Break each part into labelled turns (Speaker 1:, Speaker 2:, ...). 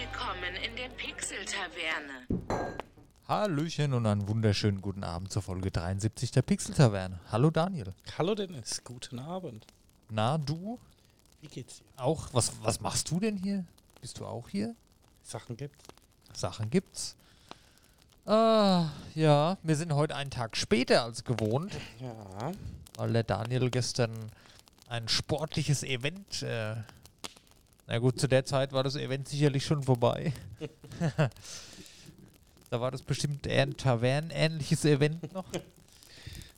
Speaker 1: Willkommen in der Pixel-Taverne.
Speaker 2: Hallöchen und einen wunderschönen guten Abend zur Folge 73 der Pixel-Taverne. Hallo Daniel.
Speaker 3: Hallo Dennis, guten Abend.
Speaker 2: Na, du
Speaker 3: Wie geht's dir?
Speaker 2: auch? Was, was machst du denn hier? Bist du auch hier?
Speaker 3: Sachen gibt's?
Speaker 2: Sachen gibt's. Ah, ja, wir sind heute einen Tag später als gewohnt,
Speaker 3: Ja.
Speaker 2: weil der Daniel gestern ein sportliches Event. Äh, na gut, zu der Zeit war das Event sicherlich schon vorbei. da war das bestimmt eher ein Tavernenähnliches Event noch.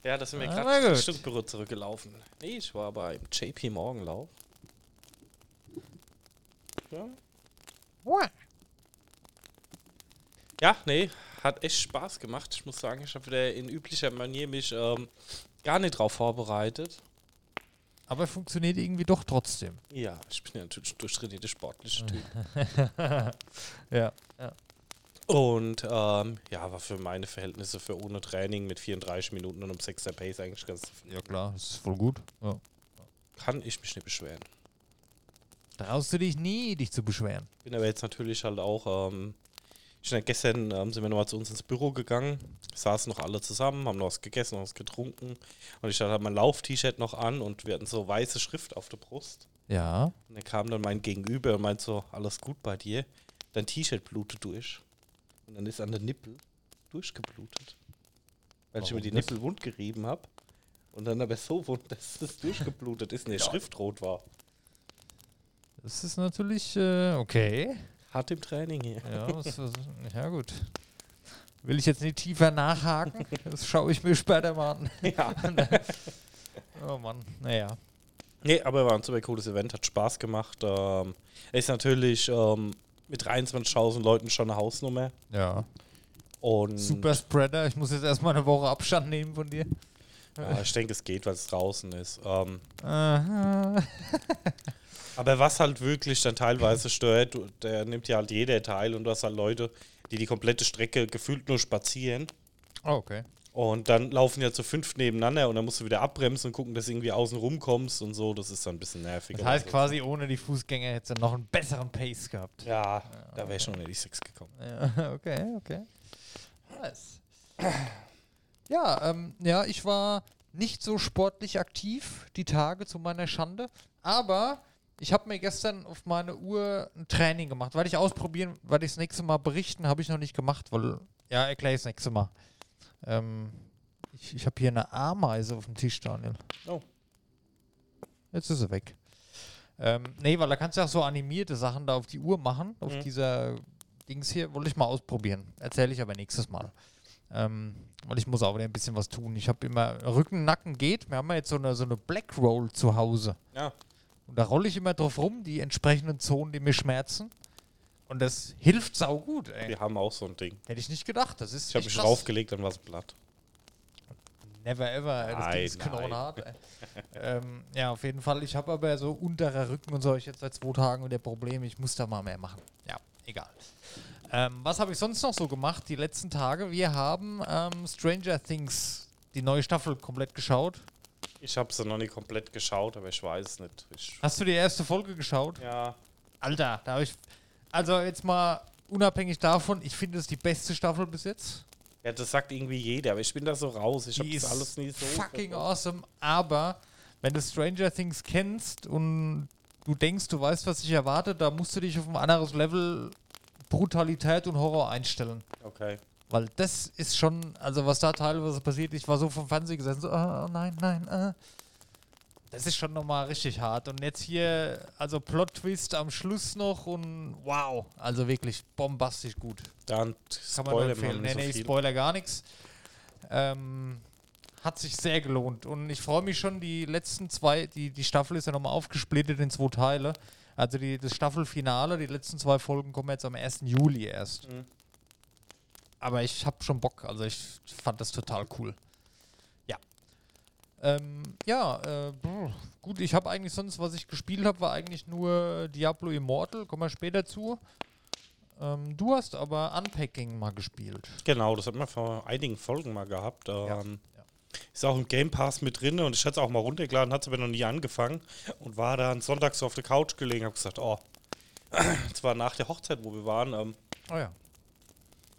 Speaker 3: Ja, da sind wir
Speaker 2: Ah,
Speaker 3: gerade
Speaker 2: na
Speaker 3: ein
Speaker 2: gut.
Speaker 3: Stück Büro zurückgelaufen. Nee, ich war beim JP Morgenlauf. Ja. ja, nee, hat echt Spaß gemacht. Ich muss sagen, ich habe wieder in üblicher Manier mich ähm, gar nicht drauf vorbereitet.
Speaker 2: Aber funktioniert irgendwie doch trotzdem.
Speaker 3: Ja, ich bin ja natürlich ein durchtrainierter sportlicher Typ.
Speaker 2: Ja.
Speaker 3: Und ähm, ja, war für meine Verhältnisse für ohne Training mit 34 Minuten und um 6 der Pace eigentlich ganz
Speaker 2: Ja klar, das ist voll gut. Ja.
Speaker 3: kann ich mich nicht beschweren.
Speaker 2: Traust du dich nie, dich zu beschweren?
Speaker 3: Bin aber jetzt natürlich halt auch, ähm, ich ja gestern ähm, sind wir nochmal zu uns ins Büro gegangen, saßen noch alle zusammen, haben noch was gegessen, noch was getrunken und ich hatte halt mein Lauf-T-Shirt noch an und wir hatten so weiße Schrift auf der Brust.
Speaker 2: Ja.
Speaker 3: Und dann kam dann mein Gegenüber und meint so, alles gut bei dir, dein T-Shirt blutet durch. Und dann ist an der Nippel durchgeblutet. Weil ich
Speaker 2: Warum
Speaker 3: mir die? Nippel wund gerieben habe und dann aber so wund, dass es durchgeblutet ist und die Schrift rot war.
Speaker 2: Das ist natürlich äh, okay.
Speaker 3: Hart im Training hier.
Speaker 2: Ja, was, ja, gut. Will ich jetzt nicht tiefer nachhaken? Das schaue ich mir später mal an.
Speaker 3: Ja.
Speaker 2: Oh Mann, naja.
Speaker 3: Nee, aber war ein super cooles Event, hat Spaß gemacht. Ähm, ist natürlich ähm, mit 23.000 Leuten schon eine Hausnummer.
Speaker 2: Ja.
Speaker 3: Und
Speaker 2: Super Spreader. Ich muss jetzt erstmal eine Woche Abstand nehmen von dir.
Speaker 3: Ja, ich denke, es geht, weil es draußen ist. Ähm,
Speaker 2: Aha.
Speaker 3: aber was halt wirklich dann teilweise stört, der nimmt ja halt jeder teil und du hast halt Leute, die die komplette Strecke gefühlt nur spazieren.
Speaker 2: Oh, okay.
Speaker 3: Und dann laufen ja zu fünf nebeneinander und dann musst du wieder abbremsen und gucken, dass du irgendwie außen rumkommst und so. Das ist dann ein bisschen nervig.
Speaker 2: Das heißt quasi, ohne die Fußgänger hättest du noch einen besseren Pace gehabt.
Speaker 3: Ja, da wäre schon in die Six gekommen.
Speaker 2: Ja, okay, okay. Nice. Ja, ähm, ja, ich war nicht so sportlich aktiv die Tage zu meiner Schande, aber ich habe mir gestern auf meine Uhr ein Training gemacht, weil ich ausprobieren, weil ich das nächste Mal berichten, habe ich noch nicht gemacht, weil, ja, erkläre ich das nächste Mal. Ähm, ich ich habe hier eine Ameise auf dem Tisch, Daniel.
Speaker 3: Oh.
Speaker 2: Jetzt ist sie weg. Ähm, nee, weil da kannst du auch so animierte Sachen da auf die Uhr machen, auf
Speaker 3: Mhm.
Speaker 2: dieser Dings hier, wollte ich mal ausprobieren. Erzähle ich aber nächstes Mal. Ähm, weil ich muss auch wieder ein bisschen was tun. Ich habe immer Rücken, Nacken geht. Wir haben ja jetzt so eine, so eine Black Roll zu Hause.
Speaker 3: Ja.
Speaker 2: Und da rolle ich immer drauf rum, die entsprechenden Zonen, die mir schmerzen. Und das hilft saugut, ey.
Speaker 3: Wir haben auch so ein Ding.
Speaker 2: Hätte ich nicht gedacht. Das ist
Speaker 3: Ich habe mich
Speaker 2: krass.
Speaker 3: draufgelegt, dann war es platt.
Speaker 2: Never ever, ey. das Ding
Speaker 3: Nein,
Speaker 2: ist ey. ähm, Ja, auf jeden Fall. Ich habe aber so unterer Rücken und so. Ich jetzt seit zwei Tagen wieder Probleme. Ich muss da mal mehr machen. Ja, egal. Ähm, was habe ich sonst noch so gemacht die letzten Tage? Wir haben ähm, Stranger Things, die neue Staffel, komplett geschaut.
Speaker 3: Ich habe sie noch nicht komplett geschaut, aber ich weiß es nicht. Ich,
Speaker 2: Hast du die erste Folge geschaut?
Speaker 3: ja,
Speaker 2: Alter, da habe ich. Also jetzt mal unabhängig davon, ich finde es die beste Staffel bis jetzt.
Speaker 3: ja, das sagt irgendwie jeder, aber ich bin da so raus. Ich habe das alles nie so.
Speaker 2: fucking
Speaker 3: verfolgt.
Speaker 2: awesome. Aber wenn du Stranger Things kennst und du denkst, du weißt, was dich erwartet, da musst du dich auf ein anderes Level Brutalität und Horror einstellen.
Speaker 3: Okay.
Speaker 2: Weil das ist schon, also was da teilweise passiert, ich war so vom Fernseher gesessen, so, oh, nein, nein, äh. Das ist schon nochmal richtig hart. Und jetzt hier, also Plot-Twist am Schluss noch und wow, also wirklich bombastisch gut.
Speaker 3: Dann
Speaker 2: Kann man empfehlen. Nee,
Speaker 3: so
Speaker 2: nee,
Speaker 3: viel.
Speaker 2: Spoiler gar nichts. Ähm, hat sich sehr gelohnt. Und ich freue mich schon, die letzten zwei, die, die Staffel ist ja nochmal aufgesplittet in zwei Teile. Also die, das Staffelfinale, die letzten zwei Folgen kommen jetzt am 1. Juli erst.
Speaker 3: Mhm.
Speaker 2: Aber ich habe schon Bock, also ich fand das total cool. Ja. Ähm, ja, äh, gut, ich habe eigentlich sonst, was ich gespielt habe, war eigentlich nur Diablo Immortal, kommen wir später zu. Ähm, du hast aber Unpacking mal gespielt.
Speaker 3: Genau, das hat man vor einigen Folgen mal gehabt. Ähm,
Speaker 2: ja.
Speaker 3: Ist auch im Game Pass mit drin und ich hatte es auch mal runtergeladen, hat es aber noch nie angefangen und war dann sonntags so auf der Couch gelegen, habe gesagt, oh, zwar nach der Hochzeit, wo wir waren, ähm,
Speaker 2: Oh ja.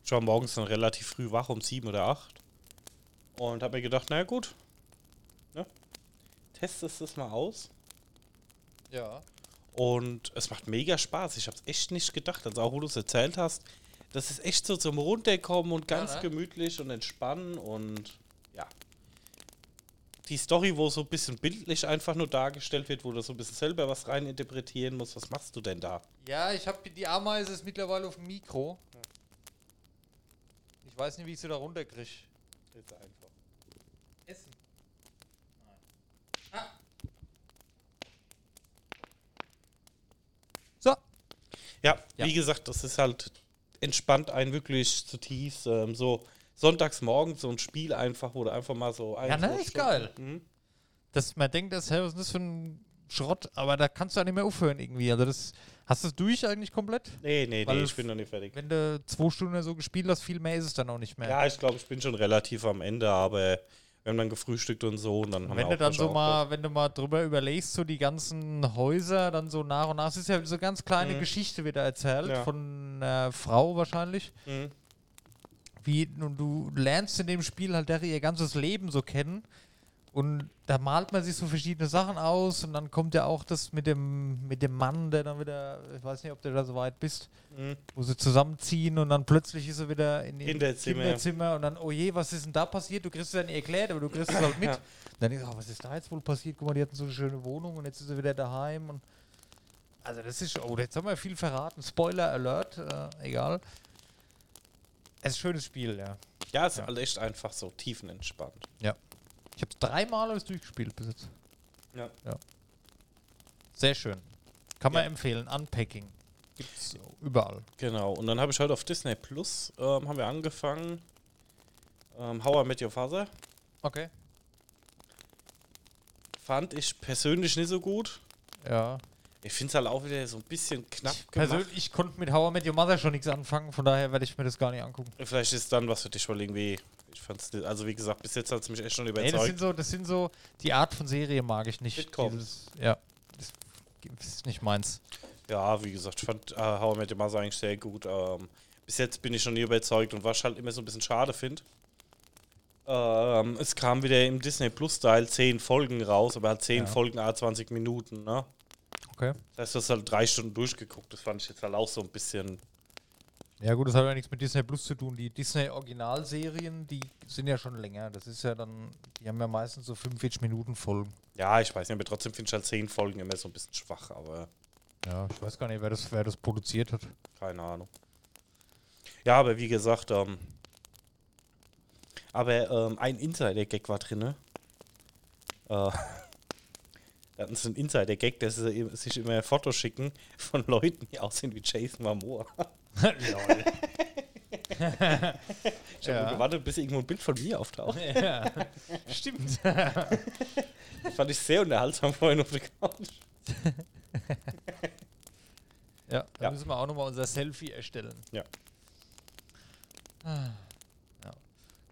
Speaker 3: Ich war morgens dann relativ früh wach, um sieben oder acht. Und habe mir gedacht, naja gut, ne? testest es mal aus.
Speaker 2: Ja.
Speaker 3: Und es macht mega Spaß. Ich habe es echt nicht gedacht. Also auch, wo du es erzählt hast, das ist echt so zum Runterkommen und ganz
Speaker 2: ne?
Speaker 3: gemütlich und entspannen und ja. Die Story, wo so ein bisschen bildlich einfach nur dargestellt wird, wo du so ein bisschen selber was rein interpretieren musst. Was machst du denn da?
Speaker 2: Ja, ich habe die Ameise ist mittlerweile auf dem Mikro. Ich weiß nicht, wie ich sie da runterkriege.
Speaker 3: Ist einfach.
Speaker 2: Essen. Ah. So.
Speaker 3: Ja,
Speaker 2: Ja.
Speaker 3: wie gesagt, das ist halt entspannt einen wirklich zutiefst. Ähm, so sonntags morgens so ein Spiel einfach, wo du einfach mal so ein.
Speaker 2: Ja, ne, ist geil.
Speaker 3: Mhm.
Speaker 2: Das, man denkt, das, hey, was ist das für ein Schrott, aber da kannst du ja nicht mehr aufhören irgendwie. Also das hast du es durch eigentlich komplett?
Speaker 3: Nee, nee,
Speaker 2: Weil
Speaker 3: nee, ich bin noch nicht fertig.
Speaker 2: Wenn du zwei Stunden so gespielt hast, viel mehr ist es dann auch nicht mehr.
Speaker 3: Ja, ich glaube, ich bin schon relativ am Ende, aber wir haben dann gefrühstückt und so und dann haben
Speaker 2: wenn
Speaker 3: wir
Speaker 2: du dann so mal, wenn du mal drüber überlegst, so die ganzen Häuser, dann so nach und nach, es ist ja so ganz kleine
Speaker 3: Mhm.
Speaker 2: Geschichte wieder erzählt,
Speaker 3: Ja.
Speaker 2: von einer Frau wahrscheinlich.
Speaker 3: Mhm.
Speaker 2: Wie, und du lernst in dem Spiel halt der, ihr ganzes Leben so kennen. Und da malt man sich so verschiedene Sachen aus und dann kommt ja auch das mit dem, mit dem Mann, der dann wieder, ich weiß nicht, ob du da so weit bist,
Speaker 3: Mhm.
Speaker 2: wo sie zusammenziehen und dann plötzlich ist er wieder in
Speaker 3: Kinderzimmer.
Speaker 2: Kinderzimmer und dann, oh je, was ist denn da passiert? Du kriegst es ja nicht erklärt, aber du kriegst es halt mit.
Speaker 3: Ja.
Speaker 2: Dann denkst du, oh, was ist da jetzt wohl passiert? Guck mal, die hatten so eine schöne Wohnung und jetzt ist er wieder daheim. Und also das ist, oh, jetzt haben wir viel verraten. Spoiler Alert, äh, egal. Es ist ein schönes Spiel, ja.
Speaker 3: Ja, ist
Speaker 2: Ja.
Speaker 3: halt echt einfach so tiefenentspannt.
Speaker 2: Ich habe es dreimal alles durchgespielt bis jetzt.
Speaker 3: Ja.
Speaker 2: Sehr schön. Kann man
Speaker 3: Ja.
Speaker 2: empfehlen. Unpacking. Gibt's überall.
Speaker 3: Genau. Und dann habe ich heute auf Disney Plus ähm, haben wir angefangen. Ähm, How I Met Your Father.
Speaker 2: Okay.
Speaker 3: Fand ich persönlich nicht so gut.
Speaker 2: Ja.
Speaker 3: Ich finde es halt auch wieder so ein bisschen knapp
Speaker 2: Ich,
Speaker 3: gemacht.
Speaker 2: persönlich, ich konnte mit How I Met Your Mother schon nichts anfangen, von daher werde ich mir das gar nicht angucken.
Speaker 3: Vielleicht ist dann was für dich, weil irgendwie. Ich fand's nicht, also wie gesagt, bis jetzt hat es mich echt schon
Speaker 2: Nee, das
Speaker 3: überzeugt.
Speaker 2: sind so, das sind so, die Art von Serie mag ich nicht.
Speaker 3: Sitcoms.
Speaker 2: Dieses- Ja. Das ist nicht meins.
Speaker 3: Ja, wie gesagt, ich fand äh, How I Met Your Mother eigentlich sehr gut. Ähm, bis jetzt bin ich schon nie überzeugt und was ich halt immer so ein bisschen schade finde. Ähm, es kam wieder im Disney Plus-Style 10 Folgen raus, aber halt 10
Speaker 2: Ja.
Speaker 3: Folgen a 20 Minuten, ne?
Speaker 2: Okay.
Speaker 3: Das heißt, du hast halt drei Stunden durchgeguckt. Das fand ich jetzt halt auch so ein bisschen.
Speaker 2: Ja gut, das hat ja nichts mit Disney Plus zu tun. Die Disney Originalserien, die sind ja schon länger. Das ist ja dann, die haben ja meistens so 45 Minuten Folgen.
Speaker 3: Ja, ich weiß nicht, aber trotzdem finde ich halt 10 Folgen immer so ein bisschen schwach, aber
Speaker 2: Ja, ich weiß gar nicht, wer das, wer das produziert hat.
Speaker 3: keine Ahnung. Ja, aber wie gesagt, ähm, aber ähm, ein Insider-Gag war drin. Äh, da hatten sie einen Insider-Gag, dass sie sich immer Fotos schicken von Leuten, die aussehen wie Jason Momoa. Ich habe
Speaker 2: Ja.
Speaker 3: gewartet, bis irgendwo ein Bild von mir auftaucht.
Speaker 2: ja, stimmt.
Speaker 3: Das fand ich sehr unterhaltsam vorhin auf der Couch.
Speaker 2: Ja, da
Speaker 3: Ja.
Speaker 2: müssen wir auch nochmal unser Selfie erstellen.
Speaker 3: Ja.
Speaker 2: Ah, Ja.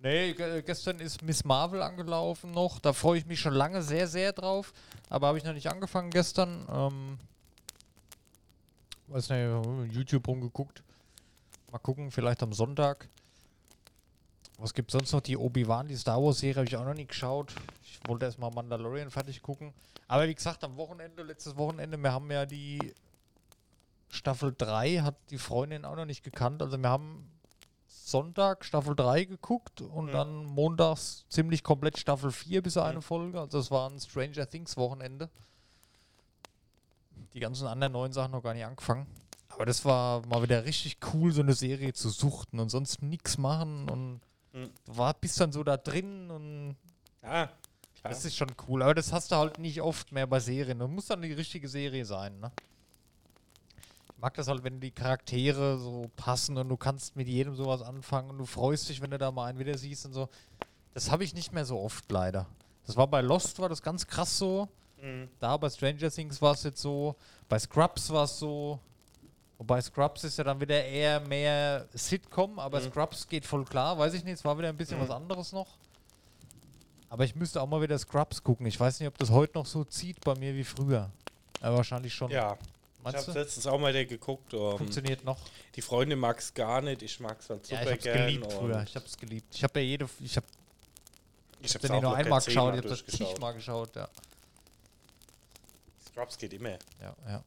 Speaker 2: Nee, ge gestern ist Miss Marvel angelaufen noch. Da freue ich mich schon lange sehr, sehr drauf. Aber habe ich noch nicht angefangen gestern. Ähm, weiß nicht, YouTube rumgeguckt. Mal gucken, vielleicht am Sonntag. Was gibt sonst noch? Die Obi-Wan, die Star Wars-Serie habe ich auch noch nie geschaut. Ich wollte erstmal Mandalorian fertig gucken. Aber wie gesagt, am Wochenende, letztes Wochenende, wir haben ja die Staffel 3, hat die Freundin auch noch nicht gekannt. Also wir haben Sonntag Staffel 3 geguckt und
Speaker 3: Mhm.
Speaker 2: dann montags ziemlich komplett Staffel 4 bis eine
Speaker 3: Mhm.
Speaker 2: Folge. Also das war ein Stranger Things Wochenende. Die ganzen anderen neuen Sachen noch gar nicht angefangen. Aber das war mal wieder richtig cool, so eine Serie zu suchten und sonst nichts machen und
Speaker 3: Mhm.
Speaker 2: du war, bist dann so da drin und
Speaker 3: Ja, klar.
Speaker 2: das ist schon cool. Aber das hast du halt nicht oft mehr bei Serien. Das muss dann die richtige Serie sein, ne? Ich mag das halt, wenn die Charaktere so passen und du kannst mit jedem sowas anfangen und du freust dich, wenn du da mal einen wieder siehst und so. Das habe ich nicht mehr so oft leider. Das war bei Lost war das ganz krass so.
Speaker 3: Mhm.
Speaker 2: Da bei Stranger Things war es jetzt so. Bei Scrubs war es so. Wobei Scrubs ist ja dann wieder eher mehr Sitcom, aber
Speaker 3: Mhm.
Speaker 2: Scrubs geht voll klar. Weiß ich nicht, es war wieder ein bisschen
Speaker 3: Mhm.
Speaker 2: was anderes noch. Aber ich müsste auch mal wieder Scrubs gucken. Ich weiß nicht, ob das heute noch so zieht bei mir wie früher. Aber wahrscheinlich schon.
Speaker 3: Ja, Ich
Speaker 2: Meinst
Speaker 3: habe
Speaker 2: du?
Speaker 3: letztens auch mal der geguckt. Ähm,
Speaker 2: Funktioniert noch.
Speaker 3: die Freundin mag es gar nicht, ich mag es halt
Speaker 2: Ja,
Speaker 3: super
Speaker 2: ich hab's
Speaker 3: gern.
Speaker 2: geliebt früher. Ich hab's geliebt. Ich habe ja jede. Ich habe
Speaker 3: Ich
Speaker 2: hab
Speaker 3: hab's
Speaker 2: den nicht nur einmal geschaut, ich habe das
Speaker 3: durchgeschaut.
Speaker 2: zigmal geschaut, ja.
Speaker 3: Scrubs geht immer.
Speaker 2: Ja, ja.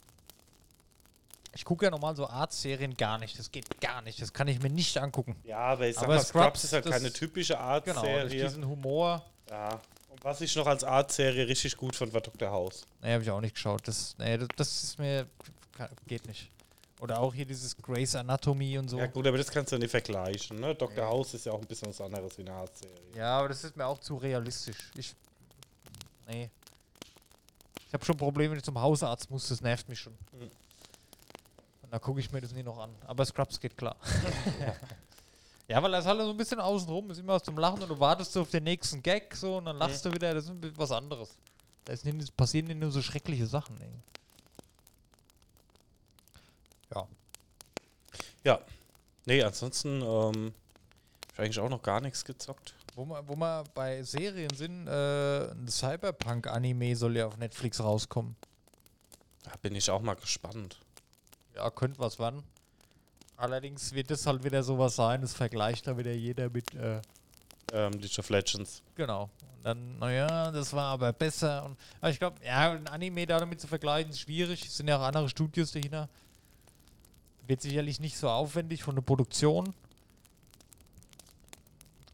Speaker 2: Ich gucke ja normal so Art-Serien gar nicht. Das geht gar nicht. Das kann ich mir nicht angucken.
Speaker 3: Ja, aber ich sag
Speaker 2: Aber
Speaker 3: mal,
Speaker 2: Scrubs,
Speaker 3: Scrubs ist halt keine typische
Speaker 2: Genau, durch diesen Humor.
Speaker 3: ja. Und was ich noch als Art-Serie richtig gut fand, war Dr. House.
Speaker 2: Nee, habe ich auch nicht geschaut. Das, nee, das, das ist mir. kann- Geht nicht. Oder auch hier dieses Grey's Anatomy und so.
Speaker 3: Ja gut, aber das kannst du nicht vergleichen. Ne? Dr. House ist ja auch ein bisschen was anderes wie eine Art-Serie.
Speaker 2: Ja, aber das ist mir auch zu realistisch. Ich. Nee. Ich habe schon Probleme, wenn ich zum Hausarzt muss. Das nervt mich schon.
Speaker 3: Mhm.
Speaker 2: Da gucke ich mir das nie noch an. Aber Scrubs geht klar. ja, weil das halt so ein bisschen außenrum ist immer was zum Lachen und du wartest so auf den nächsten Gag so und dann lachst du wieder. Das ist was anderes. Da ist nicht, passieren nicht nur so schreckliche Sachen. Ey. Ja.
Speaker 3: Ja. Nee, ansonsten ähm, ich eigentlich auch noch gar nichts gezockt.
Speaker 2: Wo wir, wo wir bei Serien sind, äh, ein Cyberpunk-Anime soll ja auf Netflix rauskommen.
Speaker 3: Da bin ich auch mal gespannt.
Speaker 2: Ja, könnte was werden. Allerdings wird das halt wieder sowas sein, das vergleicht da wieder jeder mit, äh,
Speaker 3: Ähm, League of Legends.
Speaker 2: genau. Und dann, naja, das war aber besser. Und, aber ich glaube, ja, ein Anime da damit zu vergleichen, ist schwierig. Es sind ja auch andere Studios dahinter. Wird sicherlich nicht so aufwendig von der Produktion.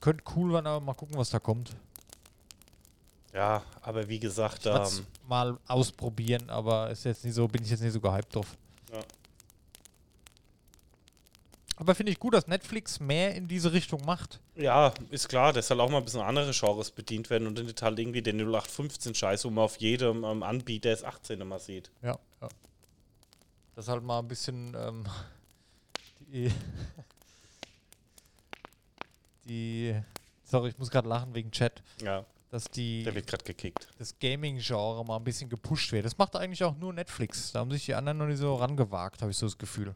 Speaker 2: Könnte cool werden, aber mal gucken, was da kommt.
Speaker 3: Ja, aber wie gesagt,
Speaker 2: Ich
Speaker 3: ähm,
Speaker 2: mal ausprobieren, aber ist jetzt nicht so, bin ich jetzt nicht so gehypt drauf.
Speaker 3: Ja.
Speaker 2: Aber finde ich gut, dass Netflix mehr in diese Richtung macht.
Speaker 3: ja, ist klar, dass halt auch mal ein bisschen andere Genres bedient werden und nicht halt irgendwie den 0815-Scheiß, wo man auf jedem ähm, Anbieter das 18 immer sieht.
Speaker 2: Ja, ja. Das halt mal ein bisschen ähm, die, die sorry, ich muss gerade lachen wegen Chat,
Speaker 3: Ja,
Speaker 2: dass die
Speaker 3: der wird gerade gekickt.
Speaker 2: das Gaming-Genre mal ein bisschen gepusht wird. Das macht eigentlich auch nur Netflix. Da haben sich die anderen noch nicht so rangewagt, habe ich so das Gefühl.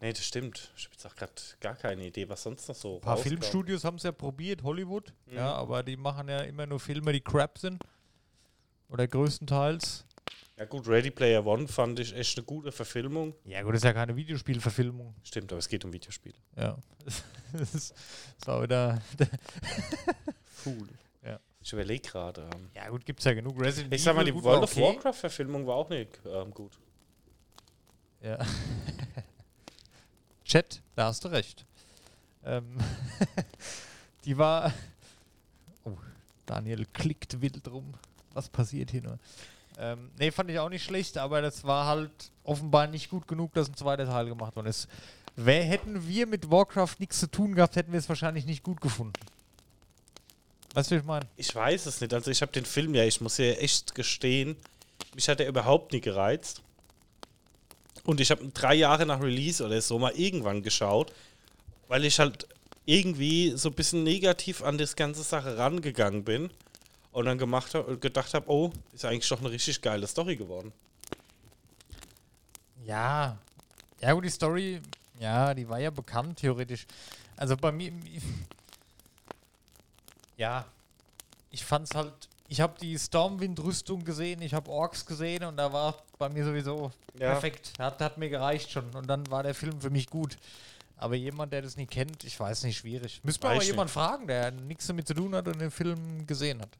Speaker 3: Nee, das stimmt. Ich habe jetzt auch gerade gar keine Idee, was sonst noch so
Speaker 2: Ein paar
Speaker 3: rauskam.
Speaker 2: Filmstudios haben es ja probiert, Hollywood,
Speaker 3: Mhm.
Speaker 2: ja, aber die machen ja immer nur Filme, die crap sind. Oder größtenteils.
Speaker 3: Ja gut, Ready Player One fand ich echt eine gute Verfilmung.
Speaker 2: Ja, gut, das ist ja keine Videospielverfilmung.
Speaker 3: Stimmt, aber es geht um Videospiele.
Speaker 2: Ja. das ist so wieder.
Speaker 3: Fool.
Speaker 2: Ja.
Speaker 3: Ich überlege gerade. Ähm,
Speaker 2: Ja, gut, gibt's ja genug. Resident
Speaker 3: ich sag mal, die World of
Speaker 2: okay.
Speaker 3: Warcraft-Verfilmung war auch nicht ähm, gut.
Speaker 2: Ja. Chat, da hast du recht. Ähm, die war. Oh, Daniel klickt wild rum. Was passiert hier nur? Ähm, nee, fand ich auch nicht schlecht, aber das war halt offenbar nicht gut genug, dass ein zweiter Teil gemacht worden ist. Wer hätten wir mit Warcraft nichts zu tun gehabt, hätten wir es wahrscheinlich nicht gut gefunden. Weißt du, ich meine?
Speaker 3: Ich weiß es nicht. Also ich habe den Film ja, ich muss ja echt gestehen, mich hat er überhaupt nie gereizt. Und ich habe drei Jahre nach Release oder so mal irgendwann geschaut, weil ich halt irgendwie so ein bisschen negativ an das ganze Sache rangegangen bin und dann gemacht hab, gedacht habe, oh, ist eigentlich doch eine richtig geile Story geworden.
Speaker 2: Ja. Ja, gut, die Story, ja, die war ja bekannt, theoretisch. Also bei mir. Ja. Ich fand's halt. Ich habe die Stormwind-Rüstung gesehen, ich habe Orks gesehen und da war bei mir sowieso
Speaker 3: Ja.
Speaker 2: perfekt. Hat, hat mir gereicht schon. Und dann war der Film für mich gut. Aber jemand, der das nicht kennt, ich weiß nicht, schwierig. Müsste man aber jemand fragen, der nichts damit zu tun hat und den Film gesehen hat.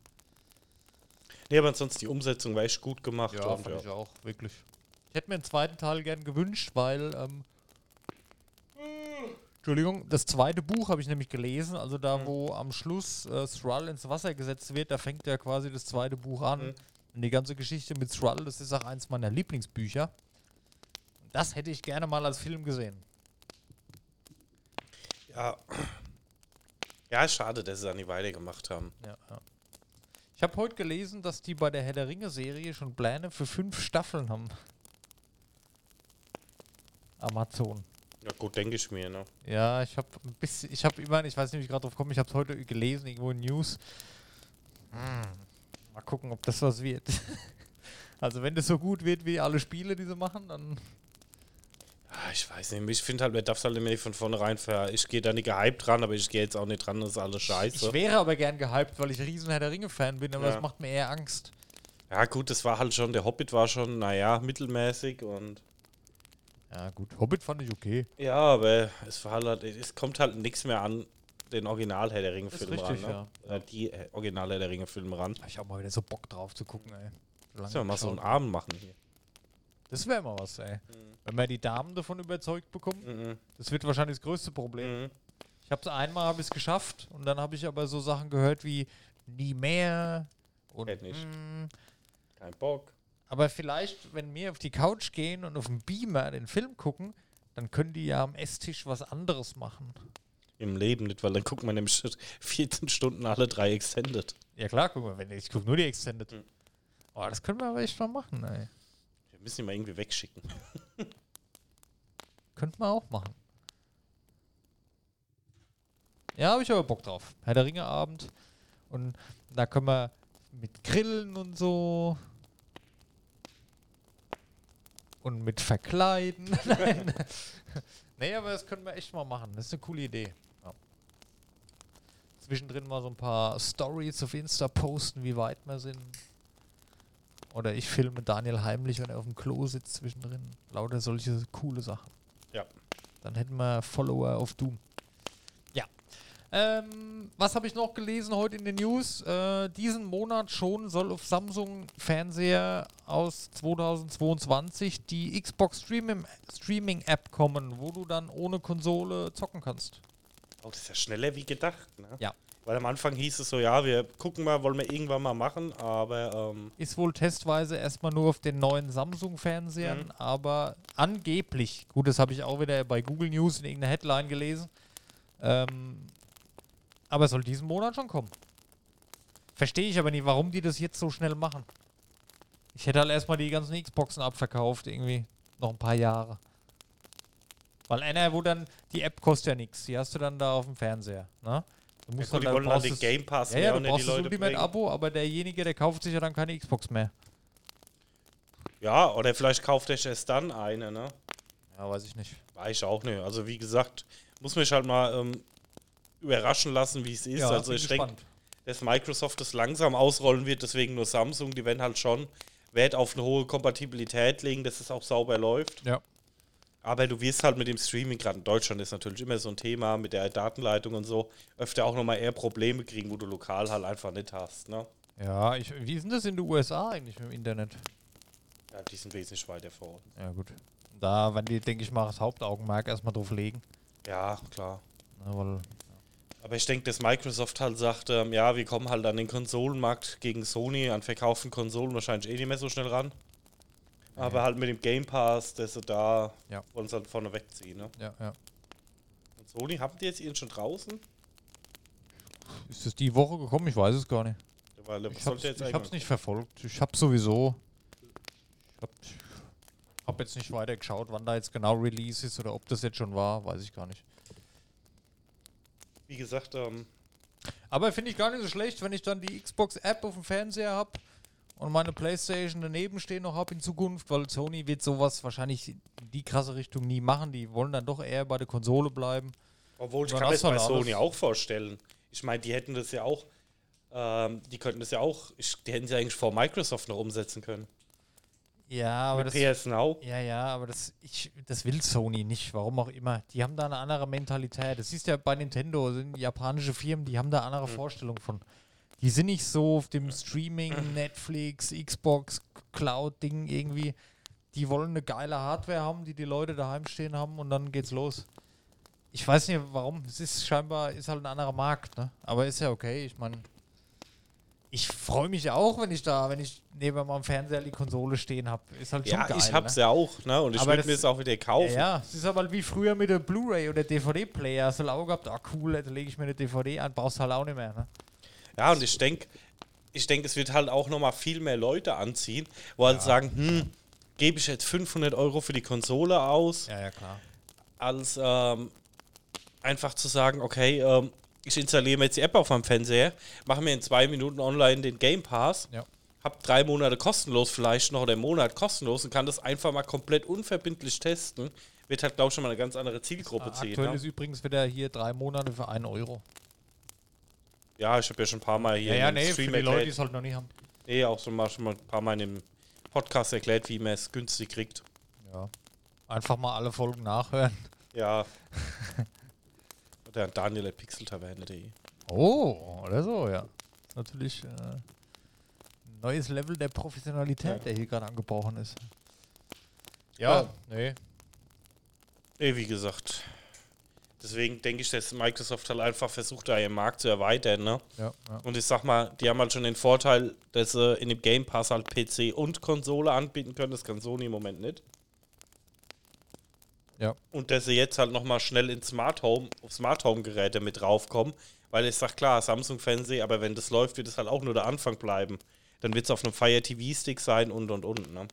Speaker 3: Nee, aber ansonsten die Umsetzung war echt gut gemacht.
Speaker 2: Ja,
Speaker 3: und,
Speaker 2: fand
Speaker 3: ja.
Speaker 2: ich auch, wirklich. Ich hätte mir einen zweiten Teil gern gewünscht, weil, ähm, Entschuldigung, das zweite Buch habe ich nämlich gelesen, also da,
Speaker 3: Mhm.
Speaker 2: wo am Schluss äh, Thrall ins Wasser gesetzt wird, da fängt ja quasi das zweite Buch an.
Speaker 3: Mhm.
Speaker 2: Und die ganze Geschichte mit Thrall, das ist auch eins meiner Lieblingsbücher. Das hätte ich gerne mal als Film gesehen.
Speaker 3: Ja. Ja, schade, dass sie es dann nicht weitergemacht haben.
Speaker 2: Ja, ja. Ich habe heute gelesen, dass die bei der Herr der Ringe-Serie schon Pläne für fünf Staffeln haben. Amazon.
Speaker 3: Ja, gut, denke ich mir, ne?
Speaker 2: Ja, ich habe ein bisschen, ich habe immer, ich weiß nicht, wie ich gerade drauf komme, ich habe es heute gelesen, irgendwo in News. Hm, Mal gucken, ob das was wird. also wenn das so gut wird wie alle Spiele, die sie machen, dann
Speaker 3: Ah, Ich weiß nicht, ich finde halt, man darf es halt immer nicht von vornherein ver... Ich gehe da nicht gehypt dran, aber ich gehe jetzt auch nicht dran, das ist alles scheiße.
Speaker 2: ich wäre aber gern gehypt, weil ich riesen Herr der Ringe Fan bin, aber
Speaker 3: Ja.
Speaker 2: das macht mir eher Angst.
Speaker 3: Ja, gut, das war halt schon, der Hobbit war schon, naja, mittelmäßig und.
Speaker 2: Ja, gut. Hobbit fand ich okay.
Speaker 3: Ja, aber es war halt, es kommt halt nichts mehr an den Original Herr der Ringe
Speaker 2: Ist
Speaker 3: Film ran.
Speaker 2: richtig,
Speaker 3: Ne? Äh, die äh, Original Herr der Ringe Filme ran.
Speaker 2: Hab ich auch mal wieder so Bock drauf zu gucken, ey.
Speaker 3: Wir mal so einen. Abend machen hier?
Speaker 2: Das wäre mal was, ey. Wenn wir die Damen davon überzeugt bekommen,
Speaker 3: Mhm.
Speaker 2: das wird wahrscheinlich das größte Problem.
Speaker 3: Mhm.
Speaker 2: Ich habe es einmal habe ich geschafft und dann habe ich aber so Sachen gehört wie nie mehr und
Speaker 3: Geht nicht.
Speaker 2: mm,
Speaker 3: Kein Bock.
Speaker 2: Aber vielleicht, wenn wir auf die Couch gehen und auf dem Beamer den Film gucken, dann können die ja am Esstisch was anderes machen.
Speaker 3: Im Leben nicht, weil dann guckt man nämlich 14 Stunden alle drei Extended.
Speaker 2: Ja klar, guck mal, wenn ich gucke nur die Extended.
Speaker 3: Mhm.
Speaker 2: Oh, das können wir aber echt mal machen, ey.
Speaker 3: Wir müssen ihn mal irgendwie wegschicken.
Speaker 2: Könnten wir auch machen. Ja, habe ich aber Bock drauf. Herr der Ringe Abend. Und da können wir mit Grillen und so. Und mit Verkleiden. Nein. nee, aber das können wir echt mal machen. Das ist eine coole Idee. Ja. Zwischendrin mal so ein paar Stories auf Insta posten, wie weit wir sind. Oder ich filme Daniel heimlich, wenn er auf dem Klo sitzt zwischendrin. Lauter solche coole Sachen.
Speaker 3: Ja.
Speaker 2: Dann hätten wir Follower auf Doom. Ja. Ähm, was habe ich noch gelesen heute in den News? Äh, diesen Monat schon soll auf Samsung Fernseher aus 2022 die Xbox Streaming, Streaming App kommen, wo du dann ohne Konsole zocken kannst.
Speaker 3: Oh, das ist ja schneller wie gedacht. Ne?
Speaker 2: Ja.
Speaker 3: Weil am Anfang hieß es so, ja, wir gucken mal, wollen wir irgendwann mal machen, aber ähm,
Speaker 2: Ist wohl testweise erstmal nur auf den neuen Samsung-Fernsehern,
Speaker 3: Mhm.
Speaker 2: aber angeblich, gut, das habe ich auch wieder bei Google News in irgendeiner Headline gelesen, ähm, aber es soll diesen Monat schon kommen. Verstehe ich aber nicht, warum die das jetzt so schnell machen. Ich hätte halt erstmal die ganzen Xboxen abverkauft, irgendwie. Noch ein paar Jahre. Weil einer, wo dann, die App kostet ja nichts. Die hast du dann da auf dem Fernseher. Ne? Du
Speaker 3: ja,
Speaker 2: musst
Speaker 3: gut, die
Speaker 2: dann-
Speaker 3: wollen halt
Speaker 2: brauchst
Speaker 3: den Game Pass
Speaker 2: ja,
Speaker 3: mehr
Speaker 2: ja,
Speaker 3: und
Speaker 2: du
Speaker 3: die
Speaker 2: brauchst das
Speaker 3: Leute bringen.
Speaker 2: Ultimate-Abo, aber derjenige, der kauft sich ja dann keine Xbox mehr.
Speaker 3: Ja, oder vielleicht kauft er erst dann eine, ne?
Speaker 2: Ja, weiß ich nicht.
Speaker 3: Weiß ich auch nicht. Also wie gesagt, muss mich halt mal ähm, überraschen lassen, wie es ist. also
Speaker 2: bin
Speaker 3: ich denke, dass Microsoft das langsam ausrollen wird, deswegen nur Samsung, die werden halt schon Wert auf eine hohe Kompatibilität legen, dass es auch sauber läuft.
Speaker 2: Ja.
Speaker 3: Aber du wirst halt mit dem Streaming, gerade in Deutschland ist natürlich immer so ein Thema mit der Datenleitung und so, öfter auch nochmal eher Probleme kriegen, wo du lokal halt einfach nicht hast. Ne?
Speaker 2: Ja, ich, wie ist denn das in den USA eigentlich mit dem Internet?
Speaker 3: Ja, die sind wesentlich weiter vor uns.
Speaker 2: Ja, gut. Da werden die, denke ich mal, das Hauptaugenmerk erstmal drauf legen.
Speaker 3: Ja, klar.
Speaker 2: Weil,
Speaker 3: Aber ich denke, dass Microsoft halt sagt, ähm, ja, wir kommen halt an den Konsolenmarkt gegen Sony, an verkauften Konsolen wahrscheinlich eh nicht mehr so schnell ran. Aber halt mit dem Game Pass, dass sie da
Speaker 2: Ja.
Speaker 3: sie halt vorne wegziehen. Ne?
Speaker 2: ja, ja.
Speaker 3: Und Sony, haben die jetzt ihren schon draußen?
Speaker 2: Ist das die Woche gekommen? Ich weiß es gar nicht.
Speaker 3: Weil,
Speaker 2: Ich hab's, ich hab's nicht verfolgt. Ich hab sowieso. Ich hab, hab jetzt nicht weiter geschaut, wann da jetzt genau Release ist oder ob das jetzt schon war, weiß ich gar nicht.
Speaker 3: Wie gesagt, ähm,
Speaker 2: Aber finde ich gar nicht so schlecht, wenn ich dann die Xbox-App auf dem Fernseher habe und meine Playstation daneben stehen noch habe in Zukunft, weil Sony wird sowas wahrscheinlich in die krasse Richtung nie machen. Die wollen dann doch eher bei der Konsole bleiben.
Speaker 3: obwohl ich kann mir das bei. Sony auch vorstellen. Ich meine, die hätten das ja auch, ähm, die könnten das ja auch, ich, die hätten sie eigentlich vor Microsoft noch umsetzen können.
Speaker 2: Ja, aber
Speaker 3: Mit
Speaker 2: das,
Speaker 3: PS Now.
Speaker 2: ja, ja, aber das, ich, das will Sony nicht, warum auch immer. Die haben da eine andere Mentalität. Das ist ja bei Nintendo, sind japanische Firmen, die haben da andere Vorstellung von. Die sind nicht so auf dem Streaming, Netflix, Xbox, Cloud-Ding irgendwie. Die wollen eine geile Hardware haben, die die Leute daheim stehen haben und dann geht's los. Ich weiß nicht warum. Es ist scheinbar, ist halt ein anderer Markt, ne? Aber ist ja okay. Ich meine, ich freue mich auch, wenn ich da, wenn ich neben meinem Fernseher die Konsole stehen habe. Ist halt schon
Speaker 3: Ja,
Speaker 2: geil.
Speaker 3: ich hab's
Speaker 2: ne?
Speaker 3: ja auch, ne? Und ich würde mir das auch wieder kaufen.
Speaker 2: Ja, ja, es ist aber wie früher mit der Blu-ray oder DVD-Player. Hast du auch gehabt, ah cool, da lege ich mir eine DVD an, brauchst halt auch nicht mehr. Ne?
Speaker 3: Ja, und ich denke, ich denke, es wird halt auch nochmal viel mehr Leute anziehen, wo halt sagen, hm, gebe ich jetzt 500 Euro für die Konsole aus,
Speaker 2: Ja, ja, klar.
Speaker 3: als ähm, einfach zu sagen, okay, ähm, ich installiere mir jetzt die App auf meinem Fernseher, mache mir in zwei Minuten online den Game Pass,
Speaker 2: Ja.
Speaker 3: hab drei Monate kostenlos vielleicht noch oder einen Monat kostenlos und kann das einfach mal komplett unverbindlich testen. Wird halt, glaube ich, schon mal eine ganz andere Zielgruppe ziehen.
Speaker 2: Aktuell
Speaker 3: Ne?
Speaker 2: ist übrigens wieder hier drei Monate für 1 Euro.
Speaker 3: Ja, ich habe ja schon ein paar Mal hier
Speaker 2: Ja, ja,
Speaker 3: einen
Speaker 2: nee, für
Speaker 3: Stream
Speaker 2: die Leute, die es halt noch nicht haben.
Speaker 3: Nee, auch schon mal, schon mal ein paar Mal im Podcast erklärt, wie man es günstig kriegt.
Speaker 2: Ja. Einfach mal alle Folgen nachhören.
Speaker 3: Ja. Oder an daniel.pixeltaverne.de.
Speaker 2: Oh, oder so, ja. Ist natürlich äh, ein neues Level der Professionalität,
Speaker 3: Ja.
Speaker 2: der hier gerade angebrochen ist.
Speaker 3: Ja.
Speaker 2: nee.
Speaker 3: Nee, wie gesagt. Deswegen denke ich, dass Microsoft halt einfach versucht, da ihren Markt zu erweitern, ne?
Speaker 2: Ja, ja.
Speaker 3: Und ich sag mal, die haben halt schon den Vorteil, dass sie in dem Game Pass halt PC und Konsole anbieten können. Das kann Sony im Moment nicht.
Speaker 2: Ja.
Speaker 3: Und dass sie jetzt halt nochmal schnell ins Smart Home, auf Smart Home Geräte mit draufkommen. Weil ich sag, klar, Samsung Fernseh, aber wenn das läuft, wird es halt auch nur der Anfang bleiben. Dann wird es auf einem Fire TV Stick sein und und und, ne?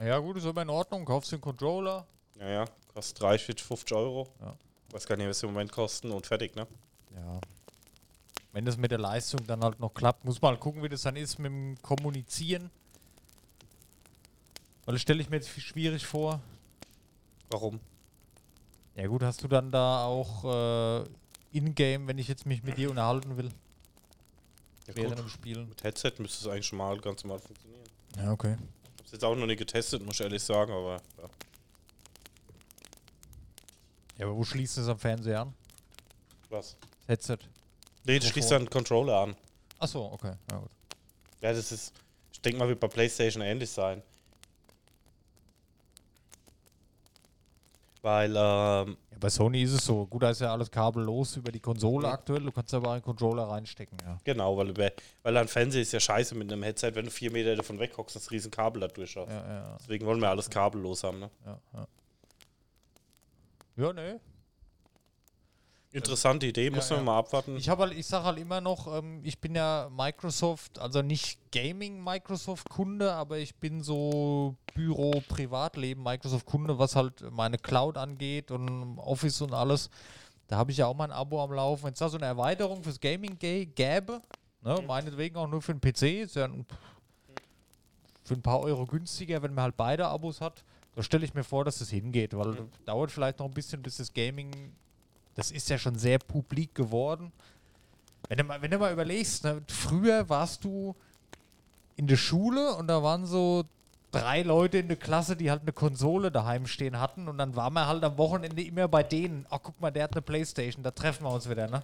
Speaker 2: Ja, gut, ist aber in Ordnung. Kaufst den Controller.
Speaker 3: Ja, ja, kostet 30, 40, 50 Euro.
Speaker 2: Ja.
Speaker 3: Weiß gar nicht, was sie im Moment kosten und fertig, ne?
Speaker 2: Ja. Wenn das mit der Leistung dann halt noch klappt, muss man halt gucken, wie das dann ist mit dem Kommunizieren. Weil das stelle ich mir jetzt viel schwierig vor.
Speaker 3: Warum?
Speaker 2: Ja gut, hast du dann da auch äh, in-game, wenn ich jetzt mich mit dir unterhalten will,
Speaker 3: Ja,
Speaker 2: während dem Spielen?
Speaker 3: Mit Headset müsste es eigentlich schon mal ganz normal funktionieren.
Speaker 2: Ja, okay.
Speaker 3: Hab's jetzt auch noch nicht getestet, muss ich ehrlich sagen, aber ja.
Speaker 2: Ja, aber wo schließt es am Fernseher an?
Speaker 3: Was?
Speaker 2: Das Headset.
Speaker 3: Nee, du schließt dann Controller an.
Speaker 2: Achso, okay. Ja, gut.
Speaker 3: Ja, das ist, ich denke mal, wird bei PlayStation ähnlich sein. Weil, ähm,
Speaker 2: Ja, bei Sony ist es so. Gut, da ist ja alles kabellos über die Konsole
Speaker 3: Mhm.
Speaker 2: aktuell. Du kannst aber einen Controller reinstecken, ja.
Speaker 3: genau, weil, weil ein Fernseher ist ja scheiße mit einem Headset, wenn du vier Meter davon weghockst, das riesen Kabel da durch hast.
Speaker 2: Ja, ja, ja.
Speaker 3: Deswegen wollen wir alles kabellos haben, ne?
Speaker 2: ja, ja. Ja, ne.
Speaker 3: Interessante Idee, muss
Speaker 2: ja.
Speaker 3: man mal abwarten.
Speaker 2: Ich habe halt, ich sage halt immer noch, ähm, ich bin ja Microsoft, also nicht Gaming Microsoft Kunde, aber ich bin so Büro Privatleben Microsoft Kunde, was halt meine Cloud angeht und Office und alles. Da habe ich ja auch mal ein Abo am Laufen. Wenn es da so eine Erweiterung fürs Gaming gä- gäbe, ne, meinetwegen auch nur für den PC, ist ja ein, für ein paar Euro günstiger, wenn man halt beide Abos hat. Da stelle ich mir vor, dass es hingeht, weil dauert vielleicht noch ein bisschen, bis das Gaming das ist ja schon sehr publik geworden. Wenn du mal, wenn du mal überlegst, ne, früher warst du in der Schule und da waren so drei Leute in der Klasse, die halt eine Konsole daheim stehen hatten und dann war man halt am Wochenende immer bei denen. Ach, guck mal, der hat eine Playstation, da treffen wir uns wieder, ne?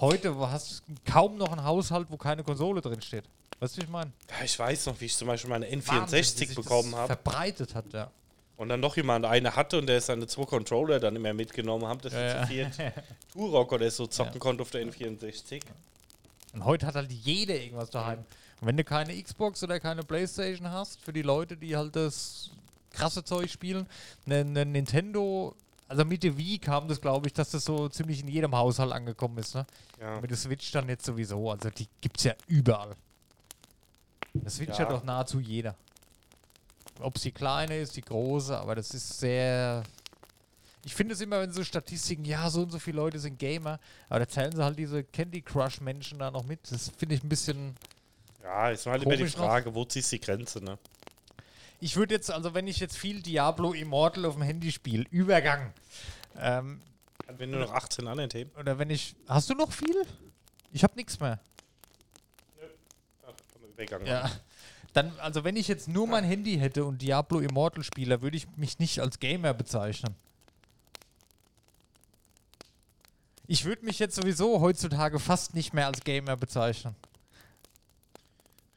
Speaker 2: Heute hast du kaum noch einen Haushalt, wo keine Konsole drin steht. Weißt du, wie ich meine?
Speaker 3: ja, ich weiß noch, wie ich zum Beispiel meine
Speaker 2: Wahnsinn, wie
Speaker 3: N64
Speaker 2: sich
Speaker 3: bekommen habe.
Speaker 2: Verbreitet hat, ja.
Speaker 3: Und dann noch jemand eine hatte und der seine zwei Controller dann immer mitgenommen haben, dass
Speaker 2: Ja, ja.
Speaker 3: zu viert Turok oder so zocken
Speaker 2: Ja.
Speaker 3: konnte auf der N64.
Speaker 2: Und heute hat halt jeder irgendwas daheim. Und wenn du keine Xbox oder keine Playstation hast, für die Leute, die halt das krasse Zeug spielen, eine ne Nintendo, also mit der Wii kam das, glaube ich, dass das so ziemlich in jedem Haushalt angekommen ist. Ne?
Speaker 3: Ja.
Speaker 2: Mit der Switch dann jetzt sowieso, also die gibt es ja überall. Das Switch
Speaker 3: Ja.
Speaker 2: hat doch nahezu jeder. Ob es die kleine ist, die große, aber das ist sehr. Ich finde es immer, wenn so Statistiken, ja, so und so viele Leute sind Gamer, aber da zählen sie halt diese Candy Crush Menschen da noch mit. Das finde ich ein bisschen.
Speaker 3: Ja, ist halt immer die
Speaker 2: Komisch noch.
Speaker 3: Frage, wo ziehst du die Grenze, ne?
Speaker 2: Ich würde jetzt, also wenn ich jetzt viel Diablo Immortal auf dem Handy spiele, Übergang. Ähm,
Speaker 3: Wenn du noch 18 anderen Themen.
Speaker 2: oder wenn ich. Hast du noch viel? Ich habe nichts mehr.
Speaker 3: Ach, kann man Übergang
Speaker 2: Ja. Dann, also wenn ich jetzt nur mein Handy hätte und Diablo Immortal spiele, würde ich mich nicht als Gamer bezeichnen. Ich würde mich jetzt sowieso heutzutage fast nicht mehr als Gamer bezeichnen.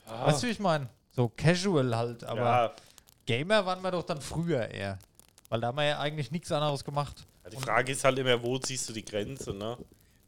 Speaker 3: Ah,
Speaker 2: Weißt du, wie ich meine? So casual halt, aber
Speaker 3: ja,
Speaker 2: Gamer waren wir doch dann früher eher. Weil da haben wir ja eigentlich nichts anderes gemacht.
Speaker 3: Ja, die Frage ist halt immer, wo ziehst du die Grenze, ne?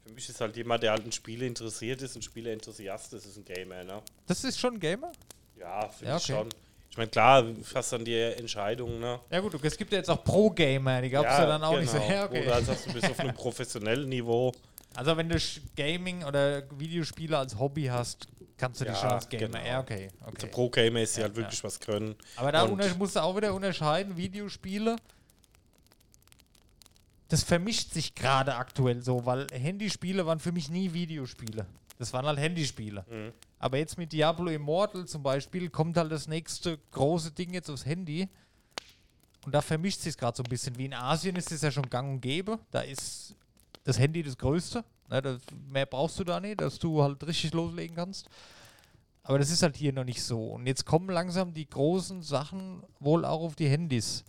Speaker 3: Für mich ist halt jemand, der halt in Spiele interessiert ist, ein Spielerenthusiast ist, ist ein Gamer, ne?
Speaker 2: Das ist schon Gamer?
Speaker 3: Ja, finde
Speaker 2: Ja,
Speaker 3: ich
Speaker 2: okay.
Speaker 3: schon. Ich meine, klar, du hast dann die Entscheidung, ne?
Speaker 2: Ja gut, es gibt ja jetzt auch Pro-Gamer, die gab es ja, dann auch nicht so.
Speaker 3: genau.
Speaker 2: Ja, okay.
Speaker 3: Oder als sagst du bist auf einem professionellen Niveau.
Speaker 2: Also wenn du Gaming oder Videospiele als Hobby hast, kannst du
Speaker 3: Ja,
Speaker 2: schon als Gamer.
Speaker 3: genau.
Speaker 2: Ja, okay. Okay.
Speaker 3: Pro-Gamer ist die
Speaker 2: Ja,
Speaker 3: halt wirklich was können.
Speaker 2: Aber da musst du auch wieder unterscheiden, Videospiele. Das vermischt sich gerade aktuell so, weil Handyspiele waren für mich nie Videospiele. Das waren halt Handyspiele.
Speaker 3: Mhm.
Speaker 2: Aber jetzt mit Diablo Immortal zum Beispiel kommt halt das nächste große Ding jetzt aufs Handy. Und da vermischt sich gerade so ein bisschen. Wie in Asien ist es ja schon gang und gäbe. Da ist das Handy das Größte. Ne, das, mehr brauchst du da nicht, dass du halt richtig loslegen kannst. Aber das ist halt hier noch nicht so. Und jetzt kommen langsam die großen Sachen wohl auch auf die Handys.